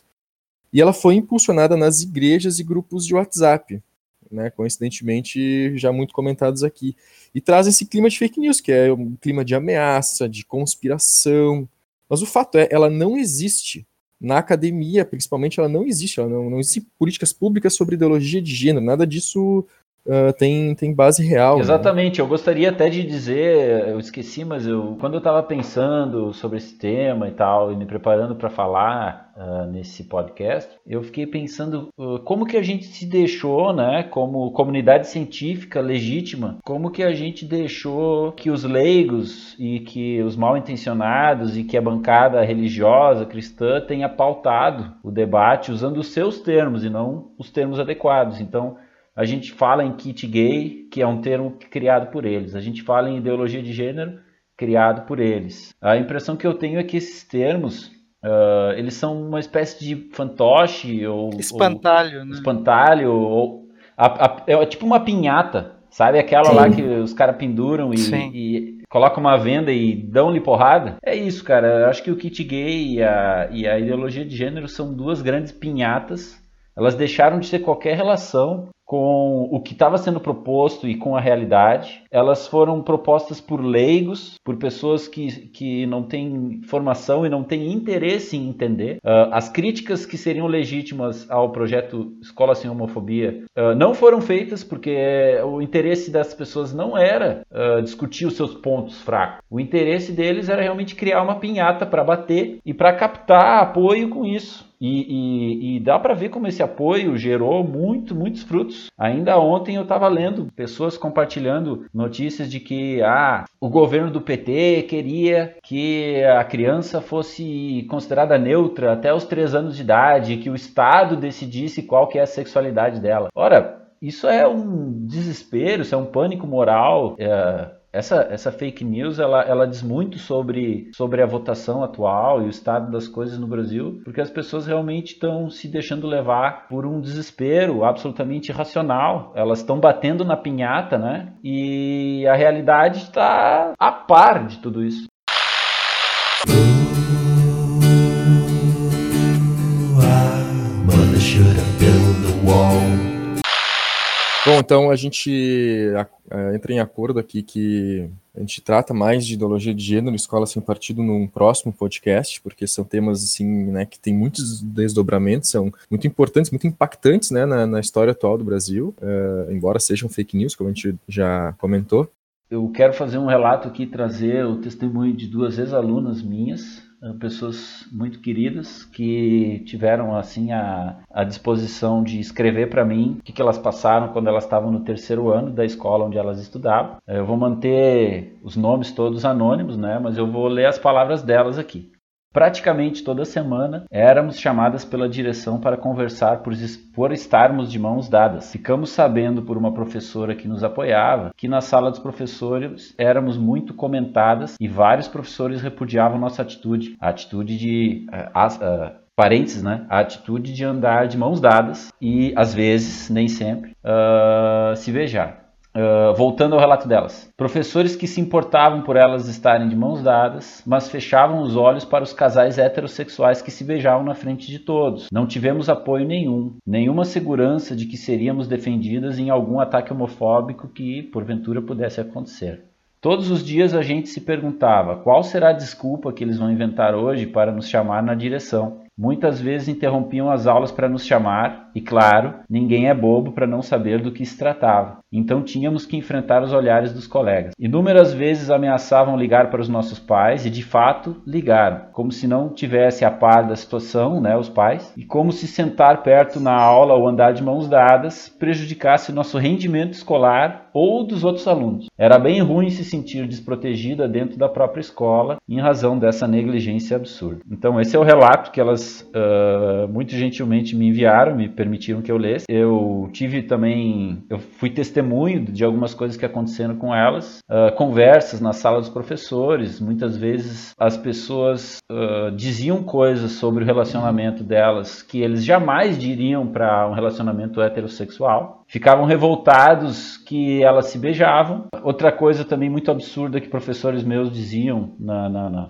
S3: E ela foi impulsionada nas igrejas e grupos de WhatsApp, né, coincidentemente já muito comentados aqui, e traz esse clima de fake news, que é um clima de ameaça, de conspiração, mas o fato é, ela não existe. Na academia, principalmente, ela não existe. Ela não, não existe políticas públicas sobre ideologia de gênero. Nada disso uh, tem, tem base real. Né?
S2: Exatamente. Né? Eu gostaria até de dizer, eu esqueci, mas eu, quando eu estava pensando sobre esse tema e tal, e me preparando para falar, uh, nesse podcast, eu fiquei pensando uh, como que a gente se deixou, né, como comunidade científica legítima, como que a gente deixou que os leigos e que os mal intencionados e que a bancada religiosa cristã tenha pautado o debate usando os seus termos e não os termos adequados. Então, a gente fala em kit gay, que é um termo criado por eles. A gente fala em ideologia de gênero, criado por eles. A impressão que eu tenho é que esses termos Uh, eles são uma espécie de fantoche ou
S1: espantalho,
S2: ou,
S1: né?
S2: Espantalho ou a, a, é tipo uma pinhata, sabe aquela Sim. lá que os caras penduram e, e colocam uma venda e dão-lhe porrada? É isso, cara. Eu acho que o kit gay e a, e a ideologia de gênero são duas grandes pinhatas. Elas deixaram de ter qualquer relação com o que estava sendo proposto e com a realidade. Elas foram propostas por leigos, por pessoas que, que não têm formação e não têm interesse em entender. Uh, as críticas que seriam legítimas ao projeto Escola Sem Homofobia uh, não foram feitas porque o interesse das pessoas não era uh, discutir os seus pontos fracos. O interesse deles era realmente criar uma pinhata para bater e para captar apoio com isso. E, e, e, dá para ver como esse apoio gerou muito, muitos frutos. Ainda ontem eu estava lendo pessoas compartilhando notícias de que ah, o governo do PT queria que a criança fosse considerada neutra até os 3 anos de idade, que o Estado decidisse qual que é a sexualidade dela. Ora, isso é um desespero, isso é um pânico moral. É, essa, essa fake news ela, ela diz muito sobre, sobre a votação atual e o estado das coisas no Brasil, porque as pessoas realmente estão se deixando levar por um desespero absolutamente irracional. Elas estão batendo na pinhata, né? E a realidade está a par de tudo isso.
S3: Bom, então a gente entra em acordo aqui que a gente trata mais de ideologia de gênero escola sem partido num próximo podcast, porque são temas assim, né, que tem muitos desdobramentos, são muito importantes, muito impactantes, né, na, na história atual do Brasil, uh, embora sejam fake news, como a gente já comentou.
S2: eu quero fazer um relato aqui, trazer o testemunho de duas ex-alunas minhas, pessoas muito queridas que tiveram assim a, a disposição de escrever para mim o que, que elas passaram quando elas estavam no terceiro ano da escola onde elas estudavam. Eu vou manter os nomes todos anônimos, né? Mas eu vou ler as palavras delas aqui. Praticamente toda semana éramos chamadas pela direção para conversar por, por, estarmos de mãos dadas. Ficamos sabendo por uma professora que nos apoiava que na sala dos professores éramos muito comentadas e vários professores repudiavam nossa atitude, a atitude de. Uh, uh, parênteses, né? A atitude de andar de mãos dadas e, às vezes, nem sempre, uh, se beijar. Uh, voltando ao relato delas. Professores que se importavam por elas estarem de mãos dadas, mas fechavam os olhos para os casais heterossexuais que se beijavam na frente de todos. Não tivemos apoio nenhum, nenhuma segurança de que seríamos defendidas em algum ataque homofóbico que, porventura, pudesse acontecer. Todos os dias a gente se perguntava qual será a desculpa que eles vão inventar hoje para nos chamar na direção. Muitas vezes interrompiam as aulas para nos chamar, e claro, ninguém é bobo para não saber do que se tratava. Então tínhamos que enfrentar os olhares dos colegas. Inúmeras vezes ameaçavam ligar para os nossos pais e de fato ligaram, como se não tivesse a par da situação, né, os pais, e como se sentar perto na aula ou andar de mãos dadas prejudicasse nosso rendimento escolar ou dos outros alunos. Era bem ruim se sentir desprotegida dentro da própria escola em razão dessa negligência absurda. Então esse é o relato que elas uh, muito gentilmente me enviaram, me permitiram que eu lesse. Eu tive também, eu fui testemunho de algumas coisas que aconteceram com elas, uh, conversas na sala dos professores. Muitas vezes as pessoas uh, diziam coisas sobre o relacionamento delas que eles jamais diriam para um relacionamento heterossexual. Ficavam revoltados que elas se beijavam. Outra coisa também muito absurda que professores meus diziam na, na, na,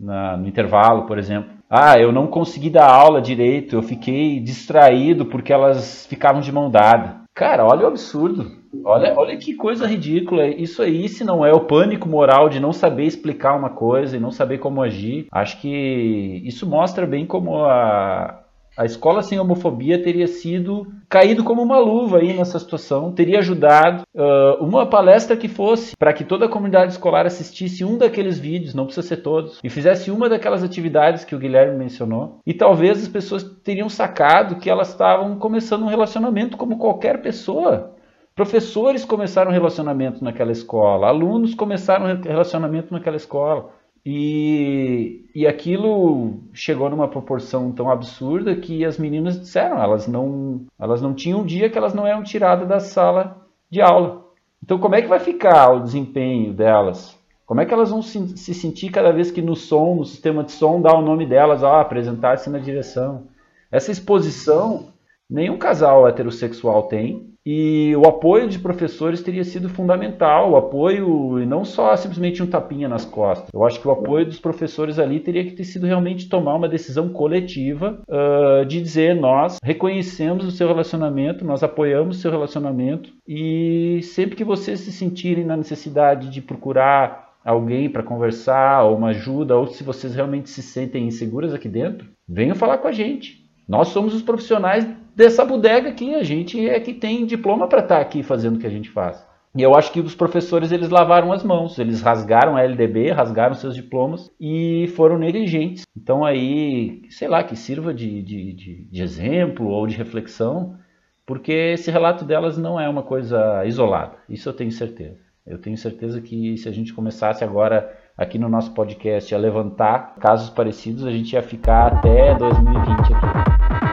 S2: na no intervalo, por exemplo, ah, eu não consegui dar aula direito, eu fiquei distraído porque elas ficavam de mão dada. Cara, olha o absurdo. Olha, olha que coisa ridícula. Isso aí, se não é o pânico moral de não saber explicar uma coisa e não saber como agir, acho que isso mostra bem como a, a escola sem homofobia teria sido caído como uma luva aí nessa situação, teria ajudado uh, uma palestra que fosse para que toda a comunidade escolar assistisse um daqueles vídeos, não precisa ser todos, e fizesse uma daquelas atividades que o Guilherme mencionou, e talvez as pessoas teriam sacado que elas estavam começando um relacionamento como qualquer pessoa. Professores começaram relacionamento naquela escola, alunos começaram relacionamento naquela escola. E, e aquilo chegou numa proporção tão absurda que as meninas disseram, elas não, elas não tinham um dia que elas não eram tiradas da sala de aula. Então como é que vai ficar o desempenho delas? Como é que elas vão se, se sentir cada vez que no som, no sistema de som, dá o nome delas, ó, apresentar-se na direção? Essa exposição nenhum casal heterossexual tem, e o apoio de professores teria sido fundamental, o apoio e não só simplesmente um tapinha nas costas. Eu acho que o apoio dos professores ali teria que ter sido realmente tomar uma decisão coletiva uh, de dizer nós reconhecemos o seu relacionamento, nós apoiamos o seu relacionamento e sempre que vocês se sentirem na necessidade de procurar alguém para conversar ou uma ajuda ou se vocês realmente se sentem inseguras aqui dentro, venham falar com a gente. Nós somos os profissionais dessa bodega aqui. A gente é que tem diploma para estar tá aqui fazendo o que a gente faz. E eu acho que os professores eles lavaram as mãos, eles rasgaram a LDB, rasgaram seus diplomas e foram negligentes. Então aí, sei lá, que sirva de, de, de, de exemplo ou de reflexão, porque esse relato delas não é uma coisa isolada. Isso eu tenho certeza. Eu tenho certeza que se a gente começasse agora aqui no nosso podcast a levantar casos parecidos, a gente ia ficar até 2020 aqui.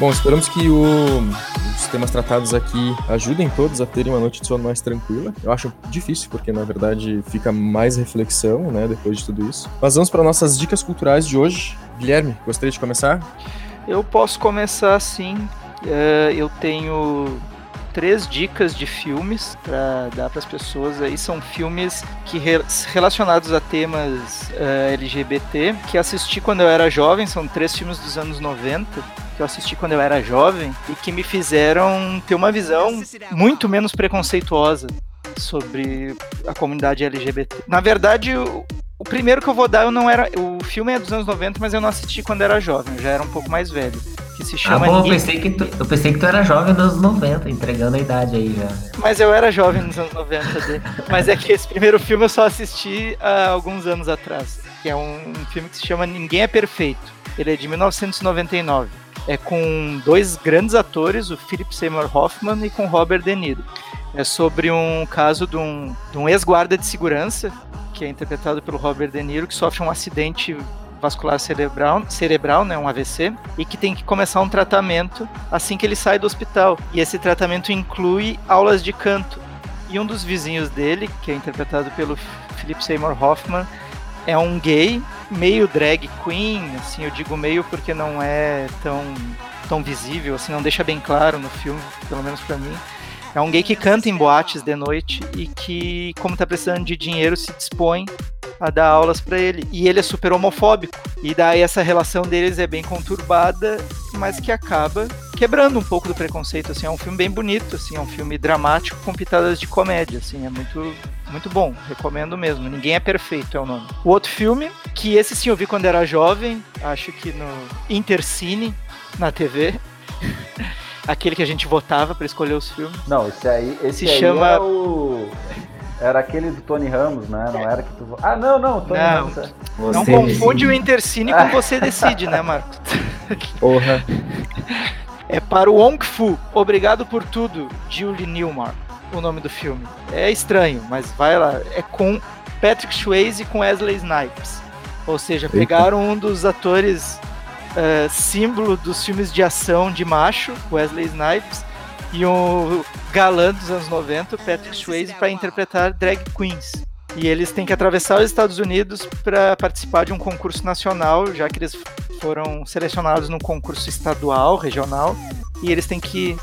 S3: Bom, esperamos que o, os temas tratados aqui ajudem todos a terem uma noite de sono mais tranquila. Eu acho difícil, porque na verdade fica mais reflexão, né, depois de tudo isso. Mas vamos para nossas dicas culturais de hoje. Guilherme, gostaria de começar?
S1: Eu posso começar sim. Uh, eu tenho três dicas de filmes para dar para as pessoas aí são filmes que re relacionados a temas uh, LGBT que assisti quando eu era jovem são três filmes dos anos 90 que eu assisti quando eu era jovem e que me fizeram ter uma visão muito menos preconceituosa sobre a comunidade LGBT. Na verdade, O primeiro que eu vou dar, eu não era. O filme é dos anos 90, mas eu não assisti quando era jovem, eu já era um pouco mais velho. Que se
S4: Ah,
S1: chama
S4: bom, eu pensei, que tu, eu pensei que tu era jovem nos anos 90, entregando a idade aí já.
S1: Mas eu era jovem nos anos 90 dele. Mas é que esse primeiro filme eu só assisti há alguns anos atrás. Que é um, um filme que se chama Ninguém é Perfeito. Ele é de 1999. É com dois grandes atores, o Philip Seymour Hoffman e com Robert De Niro. É sobre um caso de um, um ex-guarda de segurança, que é interpretado pelo Robert De Niro, que sofre um acidente vascular cerebral, cerebral, né, um AVC, e que tem que começar um tratamento assim que ele sai do hospital. E esse tratamento inclui aulas de canto. E um dos vizinhos dele, que é interpretado pelo Philip Seymour Hoffman, é um gay, meio drag queen, assim, eu digo meio porque não é tão, tão visível, assim, não deixa bem claro no filme, pelo menos pra mim. É um gay que canta em boates de noite e que, como tá precisando de dinheiro, se dispõe a dar aulas pra ele. E ele é super homofóbico. E daí essa relação deles é bem conturbada, mas que acaba quebrando um pouco do preconceito, assim, é um filme bem bonito, assim, é um filme dramático com pitadas de comédia, assim, é muito muito bom, recomendo mesmo. Ninguém é perfeito é o nome. O outro filme, que esse sim eu vi quando era jovem, acho que no Intercine na TV. Aquele que a gente votava pra escolher os filmes.
S2: Não, esse aí, esse
S1: Se
S2: aí
S1: chama-
S2: era o. Era aquele do Tony Ramos, né? Não era que tu. Ah, não, não, o Tony
S1: Não.
S2: Ramos. é-
S1: Não confunde o
S4: decide.
S1: Intercine com você decide, né, Marcos?
S3: Porra.
S1: É para o Wong Fu, Obrigado por Tudo, Julie Newmar, o nome do filme. É estranho, mas vai lá. É com Patrick Swayze e com Wesley Snipes. Ou seja,
S3: Eita.
S1: pegaram um dos atores eh, símbolo dos filmes de ação de macho, Wesley Snipes, e o galã dos anos 90, o Patrick Swayze, para interpretar drag queens. E eles têm que atravessar os Estados Unidos para participar de um concurso nacional, já que eles foram selecionados num concurso estadual, regional, e eles têm que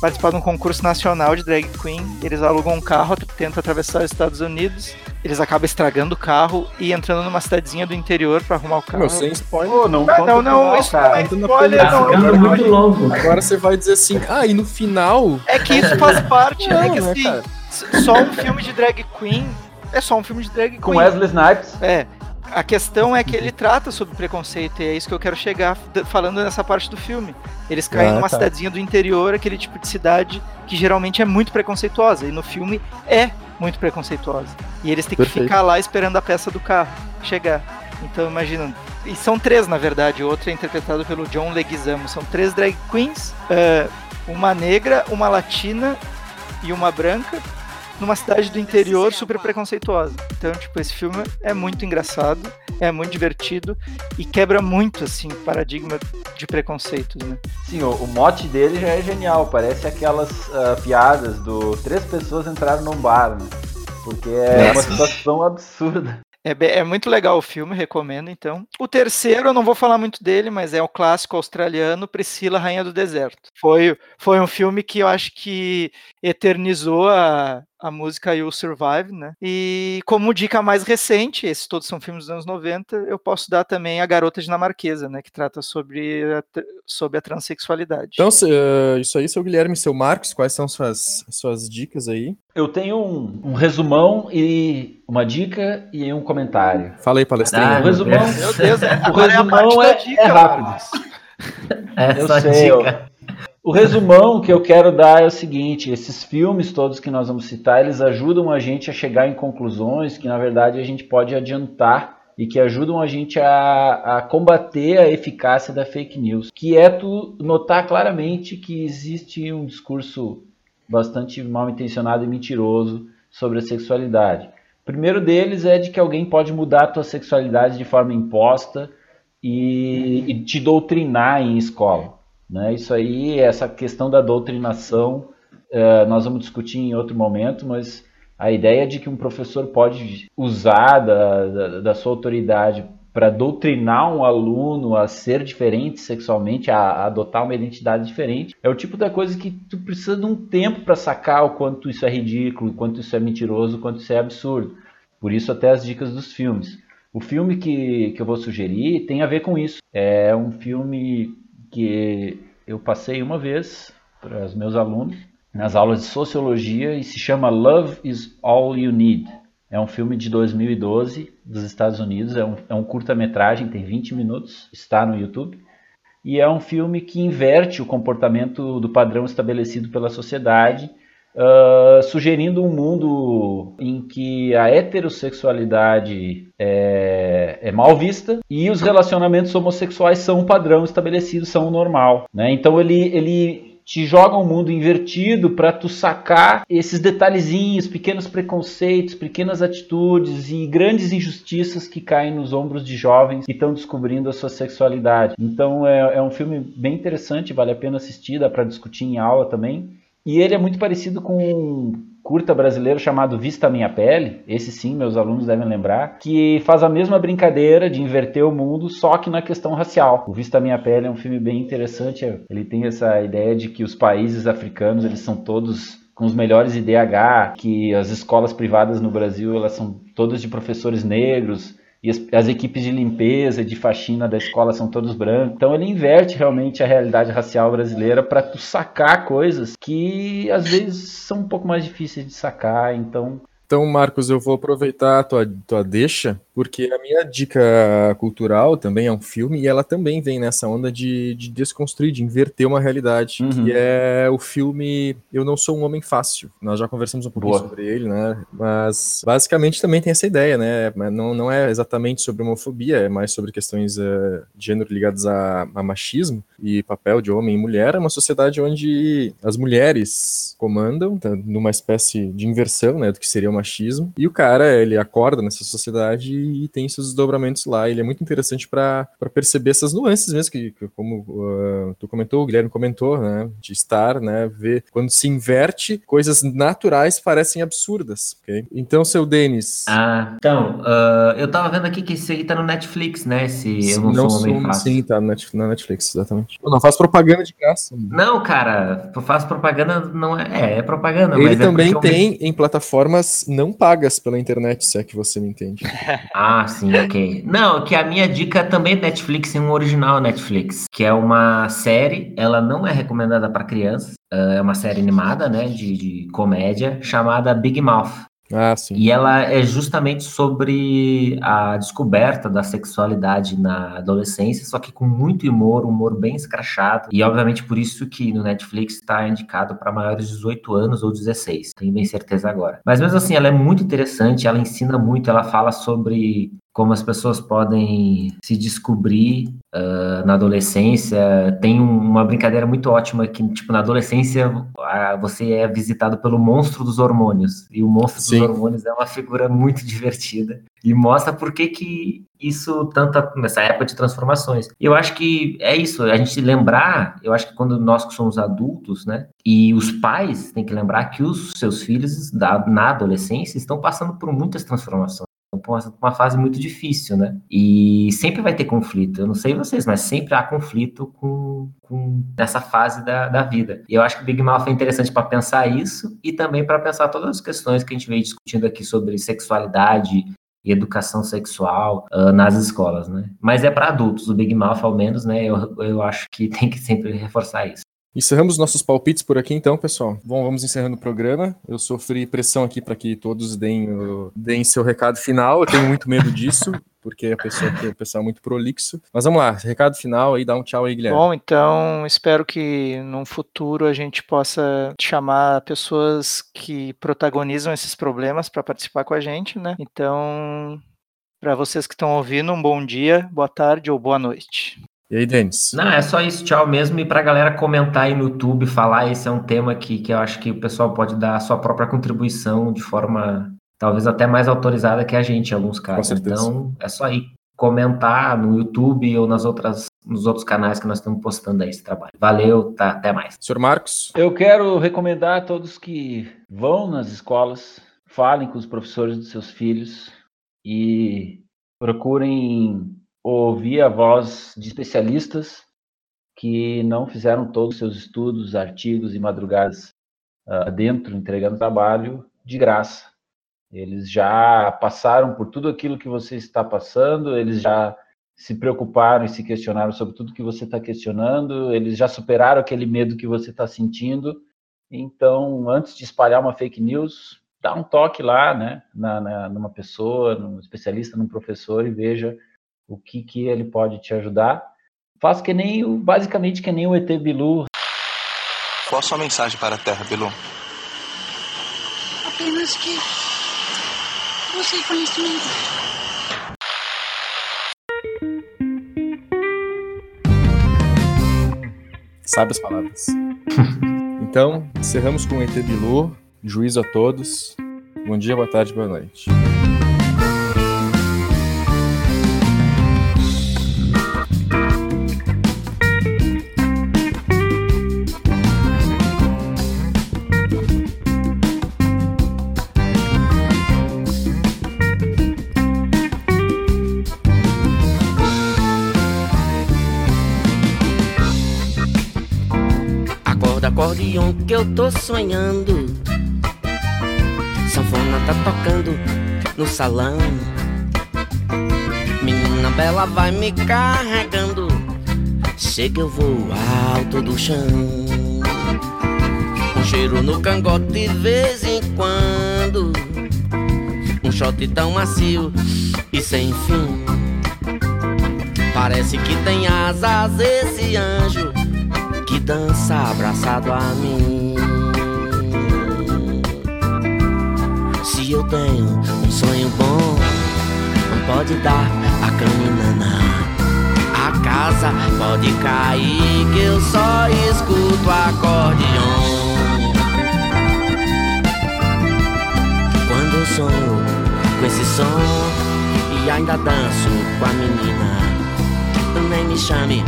S1: participar de um concurso nacional de drag queen. Eles alugam um carro, tentam atravessar os Estados Unidos, eles acabam estragando o carro e entrando numa cidadezinha do interior para arrumar o carro.
S3: Meu, sem spoiler.
S2: Pô, não,
S1: Ah, não, não, isso não é spoiler.
S4: Tá ficando muito longo.
S3: Agora você vai dizer assim, ah, e no final.
S1: É que isso faz parte, é
S3: Não,
S1: que
S3: né,
S1: assim, s- só um filme de drag queen é só um filme de drag queen.
S2: Com Wesley Snipes.
S1: É. A questão é que ele trata sobre preconceito, e é isso que eu quero chegar falando nessa parte do filme. Eles caem
S3: Ah,
S1: numa
S3: tá.
S1: cidadezinha do interior, aquele tipo de cidade que geralmente é muito preconceituosa, e no filme é muito preconceituosa. E eles têm que
S3: Perfeito.
S1: ficar lá esperando a peça do carro chegar. Então imagina. E são três, na verdade. Outro é interpretado pelo John Leguizamo. São três drag queens, é, uma negra, uma latina e uma branca numa cidade do interior super preconceituosa. Então, tipo, esse filme é muito engraçado, é muito divertido e quebra muito, assim, o paradigma de preconceitos, né?
S2: Sim, o, o mote dele já é genial. Parece aquelas ah, piadas do três pessoas entraram num bar, né? Porque é uma situação absurda.
S1: É, é muito legal o filme, recomendo, então. O terceiro, eu não vou falar muito dele, mas é o clássico australiano Priscila, Rainha do Deserto. Foi, foi um filme que eu acho que eternizou a, a música You'll Survive, né? E como dica mais recente, esses todos são filmes dos anos 90, eu posso dar também A Garota Dinamarquesa, né? Que trata sobre a, sobre a transexualidade.
S3: Então, se- eh, isso aí, seu Guilherme seu Marcos, quais são suas, suas dicas aí?
S2: Eu tenho um, um resumão e uma dica e um comentário.
S3: Fala aí, palestrinha.
S4: Ah,
S2: o resumão,
S1: Meu Deus, é,
S2: o
S1: agora é a parte
S2: resumão
S1: da
S2: é,
S1: dica,
S2: é rápido.
S4: É
S2: Eu
S4: só
S2: sei,
S4: dica.
S2: O resumão que eu quero dar é o seguinte: esses filmes todos que nós vamos citar, eles ajudam a gente a chegar em conclusões que na verdade a gente pode adiantar e que ajudam a gente a, a combater a eficácia da fake news, que é tu notar claramente que existe um discurso bastante mal intencionado e mentiroso sobre a sexualidade. O primeiro deles é de que alguém pode mudar a tua sexualidade de forma imposta e, e te doutrinar em escola. Né? Isso aí, essa questão da doutrinação, eh, nós vamos discutir em outro momento, mas a ideia de que um professor pode usar da, da, da sua autoridade para doutrinar um aluno a ser diferente sexualmente, a, a adotar uma identidade diferente, é o tipo da coisa que tu precisa de um tempo para sacar o quanto isso é ridículo, o quanto isso é mentiroso, o quanto isso é absurdo. Por isso até as dicas dos filmes. O filme que, que eu vou sugerir tem a ver com isso. É um filme que eu passei uma vez para os meus alunos nas aulas de sociologia e se chama Love is All You Need. É um filme de 2012 dos Estados Unidos. É um, é um curta-metragem, tem 20 minutos, está no YouTube. E é um filme que inverte o comportamento do padrão estabelecido pela sociedade, uh, sugerindo um mundo em que a heterossexualidade é, é, mal vista e os relacionamentos homossexuais são um padrão estabelecido, são o normal. Né? Então ele, ele te joga um mundo invertido para tu sacar esses detalhezinhos, pequenos preconceitos, pequenas atitudes e grandes injustiças que caem nos ombros de jovens que estão descobrindo a sua sexualidade. Então é, é um filme bem interessante, vale a pena assistir, dá para discutir em aula também. E ele é muito parecido com curta brasileiro chamado Vista Minha Pele, esse sim meus alunos devem lembrar, que faz a mesma brincadeira de inverter o mundo, só que na questão racial. O Vista Minha Pele é um filme bem interessante, ele tem essa ideia de que os países africanos, eles são todos com os melhores IDH, que as escolas privadas no Brasil, elas são todas de professores negros, e as, as, equipes de limpeza, de faxina da escola são todos brancos. Então ele inverte realmente a realidade racial brasileira para tu sacar coisas que às vezes são um pouco mais difíceis de sacar. Então
S3: então, Marcos, eu vou aproveitar a tua, tua deixa, porque a minha dica cultural também é um filme e ela também vem nessa onda de, de desconstruir, de inverter uma realidade, uhum. que é o filme Eu Não Sou um Homem Fácil. Nós já conversamos um pouquinho Boa. sobre ele, né? Mas basicamente também tem essa ideia, né? Não, não é exatamente sobre homofobia, é mais sobre questões uh, de gênero ligadas a, a machismo e papel de homem e mulher. É uma sociedade onde as mulheres comandam, tá, numa espécie de inversão, né? Do que seria uma machismo. E o cara, ele acorda nessa sociedade e tem seus desdobramentos lá. Ele é muito interessante para perceber essas nuances mesmo, que, que como uh, tu comentou, o Guilherme comentou, né? De estar, né? Ver quando se inverte, coisas naturais parecem absurdas, ok? Então, seu Denis.
S4: Ah, então, uh, eu tava vendo aqui que esse aí tá no Netflix, né? Esse Eu Não, não Sou Homem Fácil.
S3: Sim, tá na Netflix, exatamente. Eu não faz propaganda de graça.
S4: Não, cara, faz propaganda, não é, é, é propaganda,
S3: Ele é também é tem em plataformas não pagas pela internet, se é que você me entende.
S4: ah, sim, ok. Não, que a minha dica também é Netflix, é um original Netflix, que é uma série, ela não é recomendada para crianças, é uma série animada, né, de, de comédia, chamada Big Mouth.
S3: Ah, sim.
S4: E ela é justamente sobre a descoberta da sexualidade na adolescência, só que com muito humor, humor bem escrachado. E obviamente por isso que no Netflix está indicado para maiores de 18 anos ou 16. Tenho bem certeza agora. Mas mesmo assim, ela é muito interessante, ela ensina muito, ela fala sobre como as pessoas podem se descobrir uh, na adolescência. Tem um, uma brincadeira muito ótima que, tipo, na adolescência uh, você é visitado pelo monstro dos hormônios. E o monstro Sim. dos hormônios é uma figura muito divertida. E mostra por que, que isso, tanta, nessa época de transformações. Eu acho que é isso, a gente lembrar, eu acho que quando nós que somos adultos, né, e os pais têm que lembrar que os seus filhos da, na adolescência estão passando por muitas transformações uma fase muito difícil, né? E sempre vai ter conflito. Eu não sei vocês, mas sempre há conflito com, com nessa fase da, da vida. E eu acho que o Big Mouth é interessante para pensar isso e também para pensar todas as questões que a gente veio discutindo aqui sobre sexualidade e educação sexual uh, nas escolas, né? Mas é para adultos, o Big Mouth, ao menos, né? Eu, eu acho que tem que sempre reforçar isso.
S3: Encerramos nossos palpites por aqui, então, pessoal. Bom, vamos encerrando o programa. Eu sofri pressão aqui para que todos deem, deem seu recado final. Eu tenho muito medo disso, porque a pessoa aqui, o pessoal é muito prolixo. Mas vamos lá, recado final aí, dá um tchau aí, Guilherme.
S1: Bom, então espero que num futuro a gente possa chamar pessoas que protagonizam esses problemas para participar com a gente, né? Então, para vocês que estão ouvindo, um bom dia, boa tarde ou boa noite.
S3: E aí, Denis?
S4: Não, é só isso, tchau mesmo. E pra galera comentar aí no YouTube, falar, esse é um tema que, que eu acho que o pessoal pode dar a sua própria contribuição de forma talvez até mais autorizada que a gente em alguns casos. Então, é só aí comentar no YouTube ou nas outras nos outros canais que nós estamos postando aí esse trabalho. Valeu, tá, até mais.
S3: Senhor Marcos?
S2: Eu quero recomendar a todos que vão nas escolas, falem com os professores dos seus filhos e procurem ouvir a voz de especialistas que não fizeram todos os seus estudos, artigos e madrugadas uh, dentro, entregando trabalho de graça. Eles já passaram por tudo aquilo que você está passando, eles já se preocuparam e se questionaram sobre tudo que você está questionando, eles já superaram aquele medo que você está sentindo. Então, antes de espalhar uma fake news, dá um toque lá, né, na, na, numa pessoa, num especialista, num professor e veja o que, que ele pode te ajudar. Faça que nem, o, basicamente, que nem o ET Bilu.
S8: Qual a sua mensagem para a Terra, Bilu?
S9: Apenas que busque conhecimento.
S3: Sabe as palavras. então, encerramos com o ET Bilu. Juízo a todos. Bom dia, boa tarde, boa noite.
S10: Eu tô sonhando. Sanfona tá tocando no salão. Menina bela vai me carregando. Chega, eu vou alto do chão. Um cheiro no cangote de vez em quando. Um shot tão macio e sem fim. Parece que tem asas esse anjo que dança abraçado a mim. Tenho um sonho bom, não pode dar a caminhana. A casa pode cair, que eu só escuto acordeon. Quando eu sonho com esse som e ainda danço com a menina, nem me chame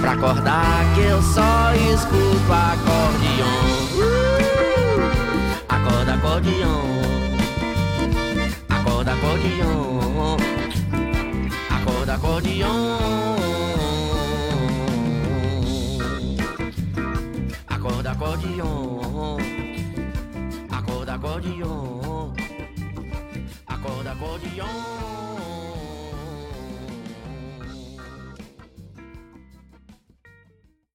S10: pra acordar, que eu só escuto acordeon. Acorda, acordeon. Acordeon. Acorda, acordeon. Acorda, acordeon. Acorda, acordeon. Acorda, acordeon.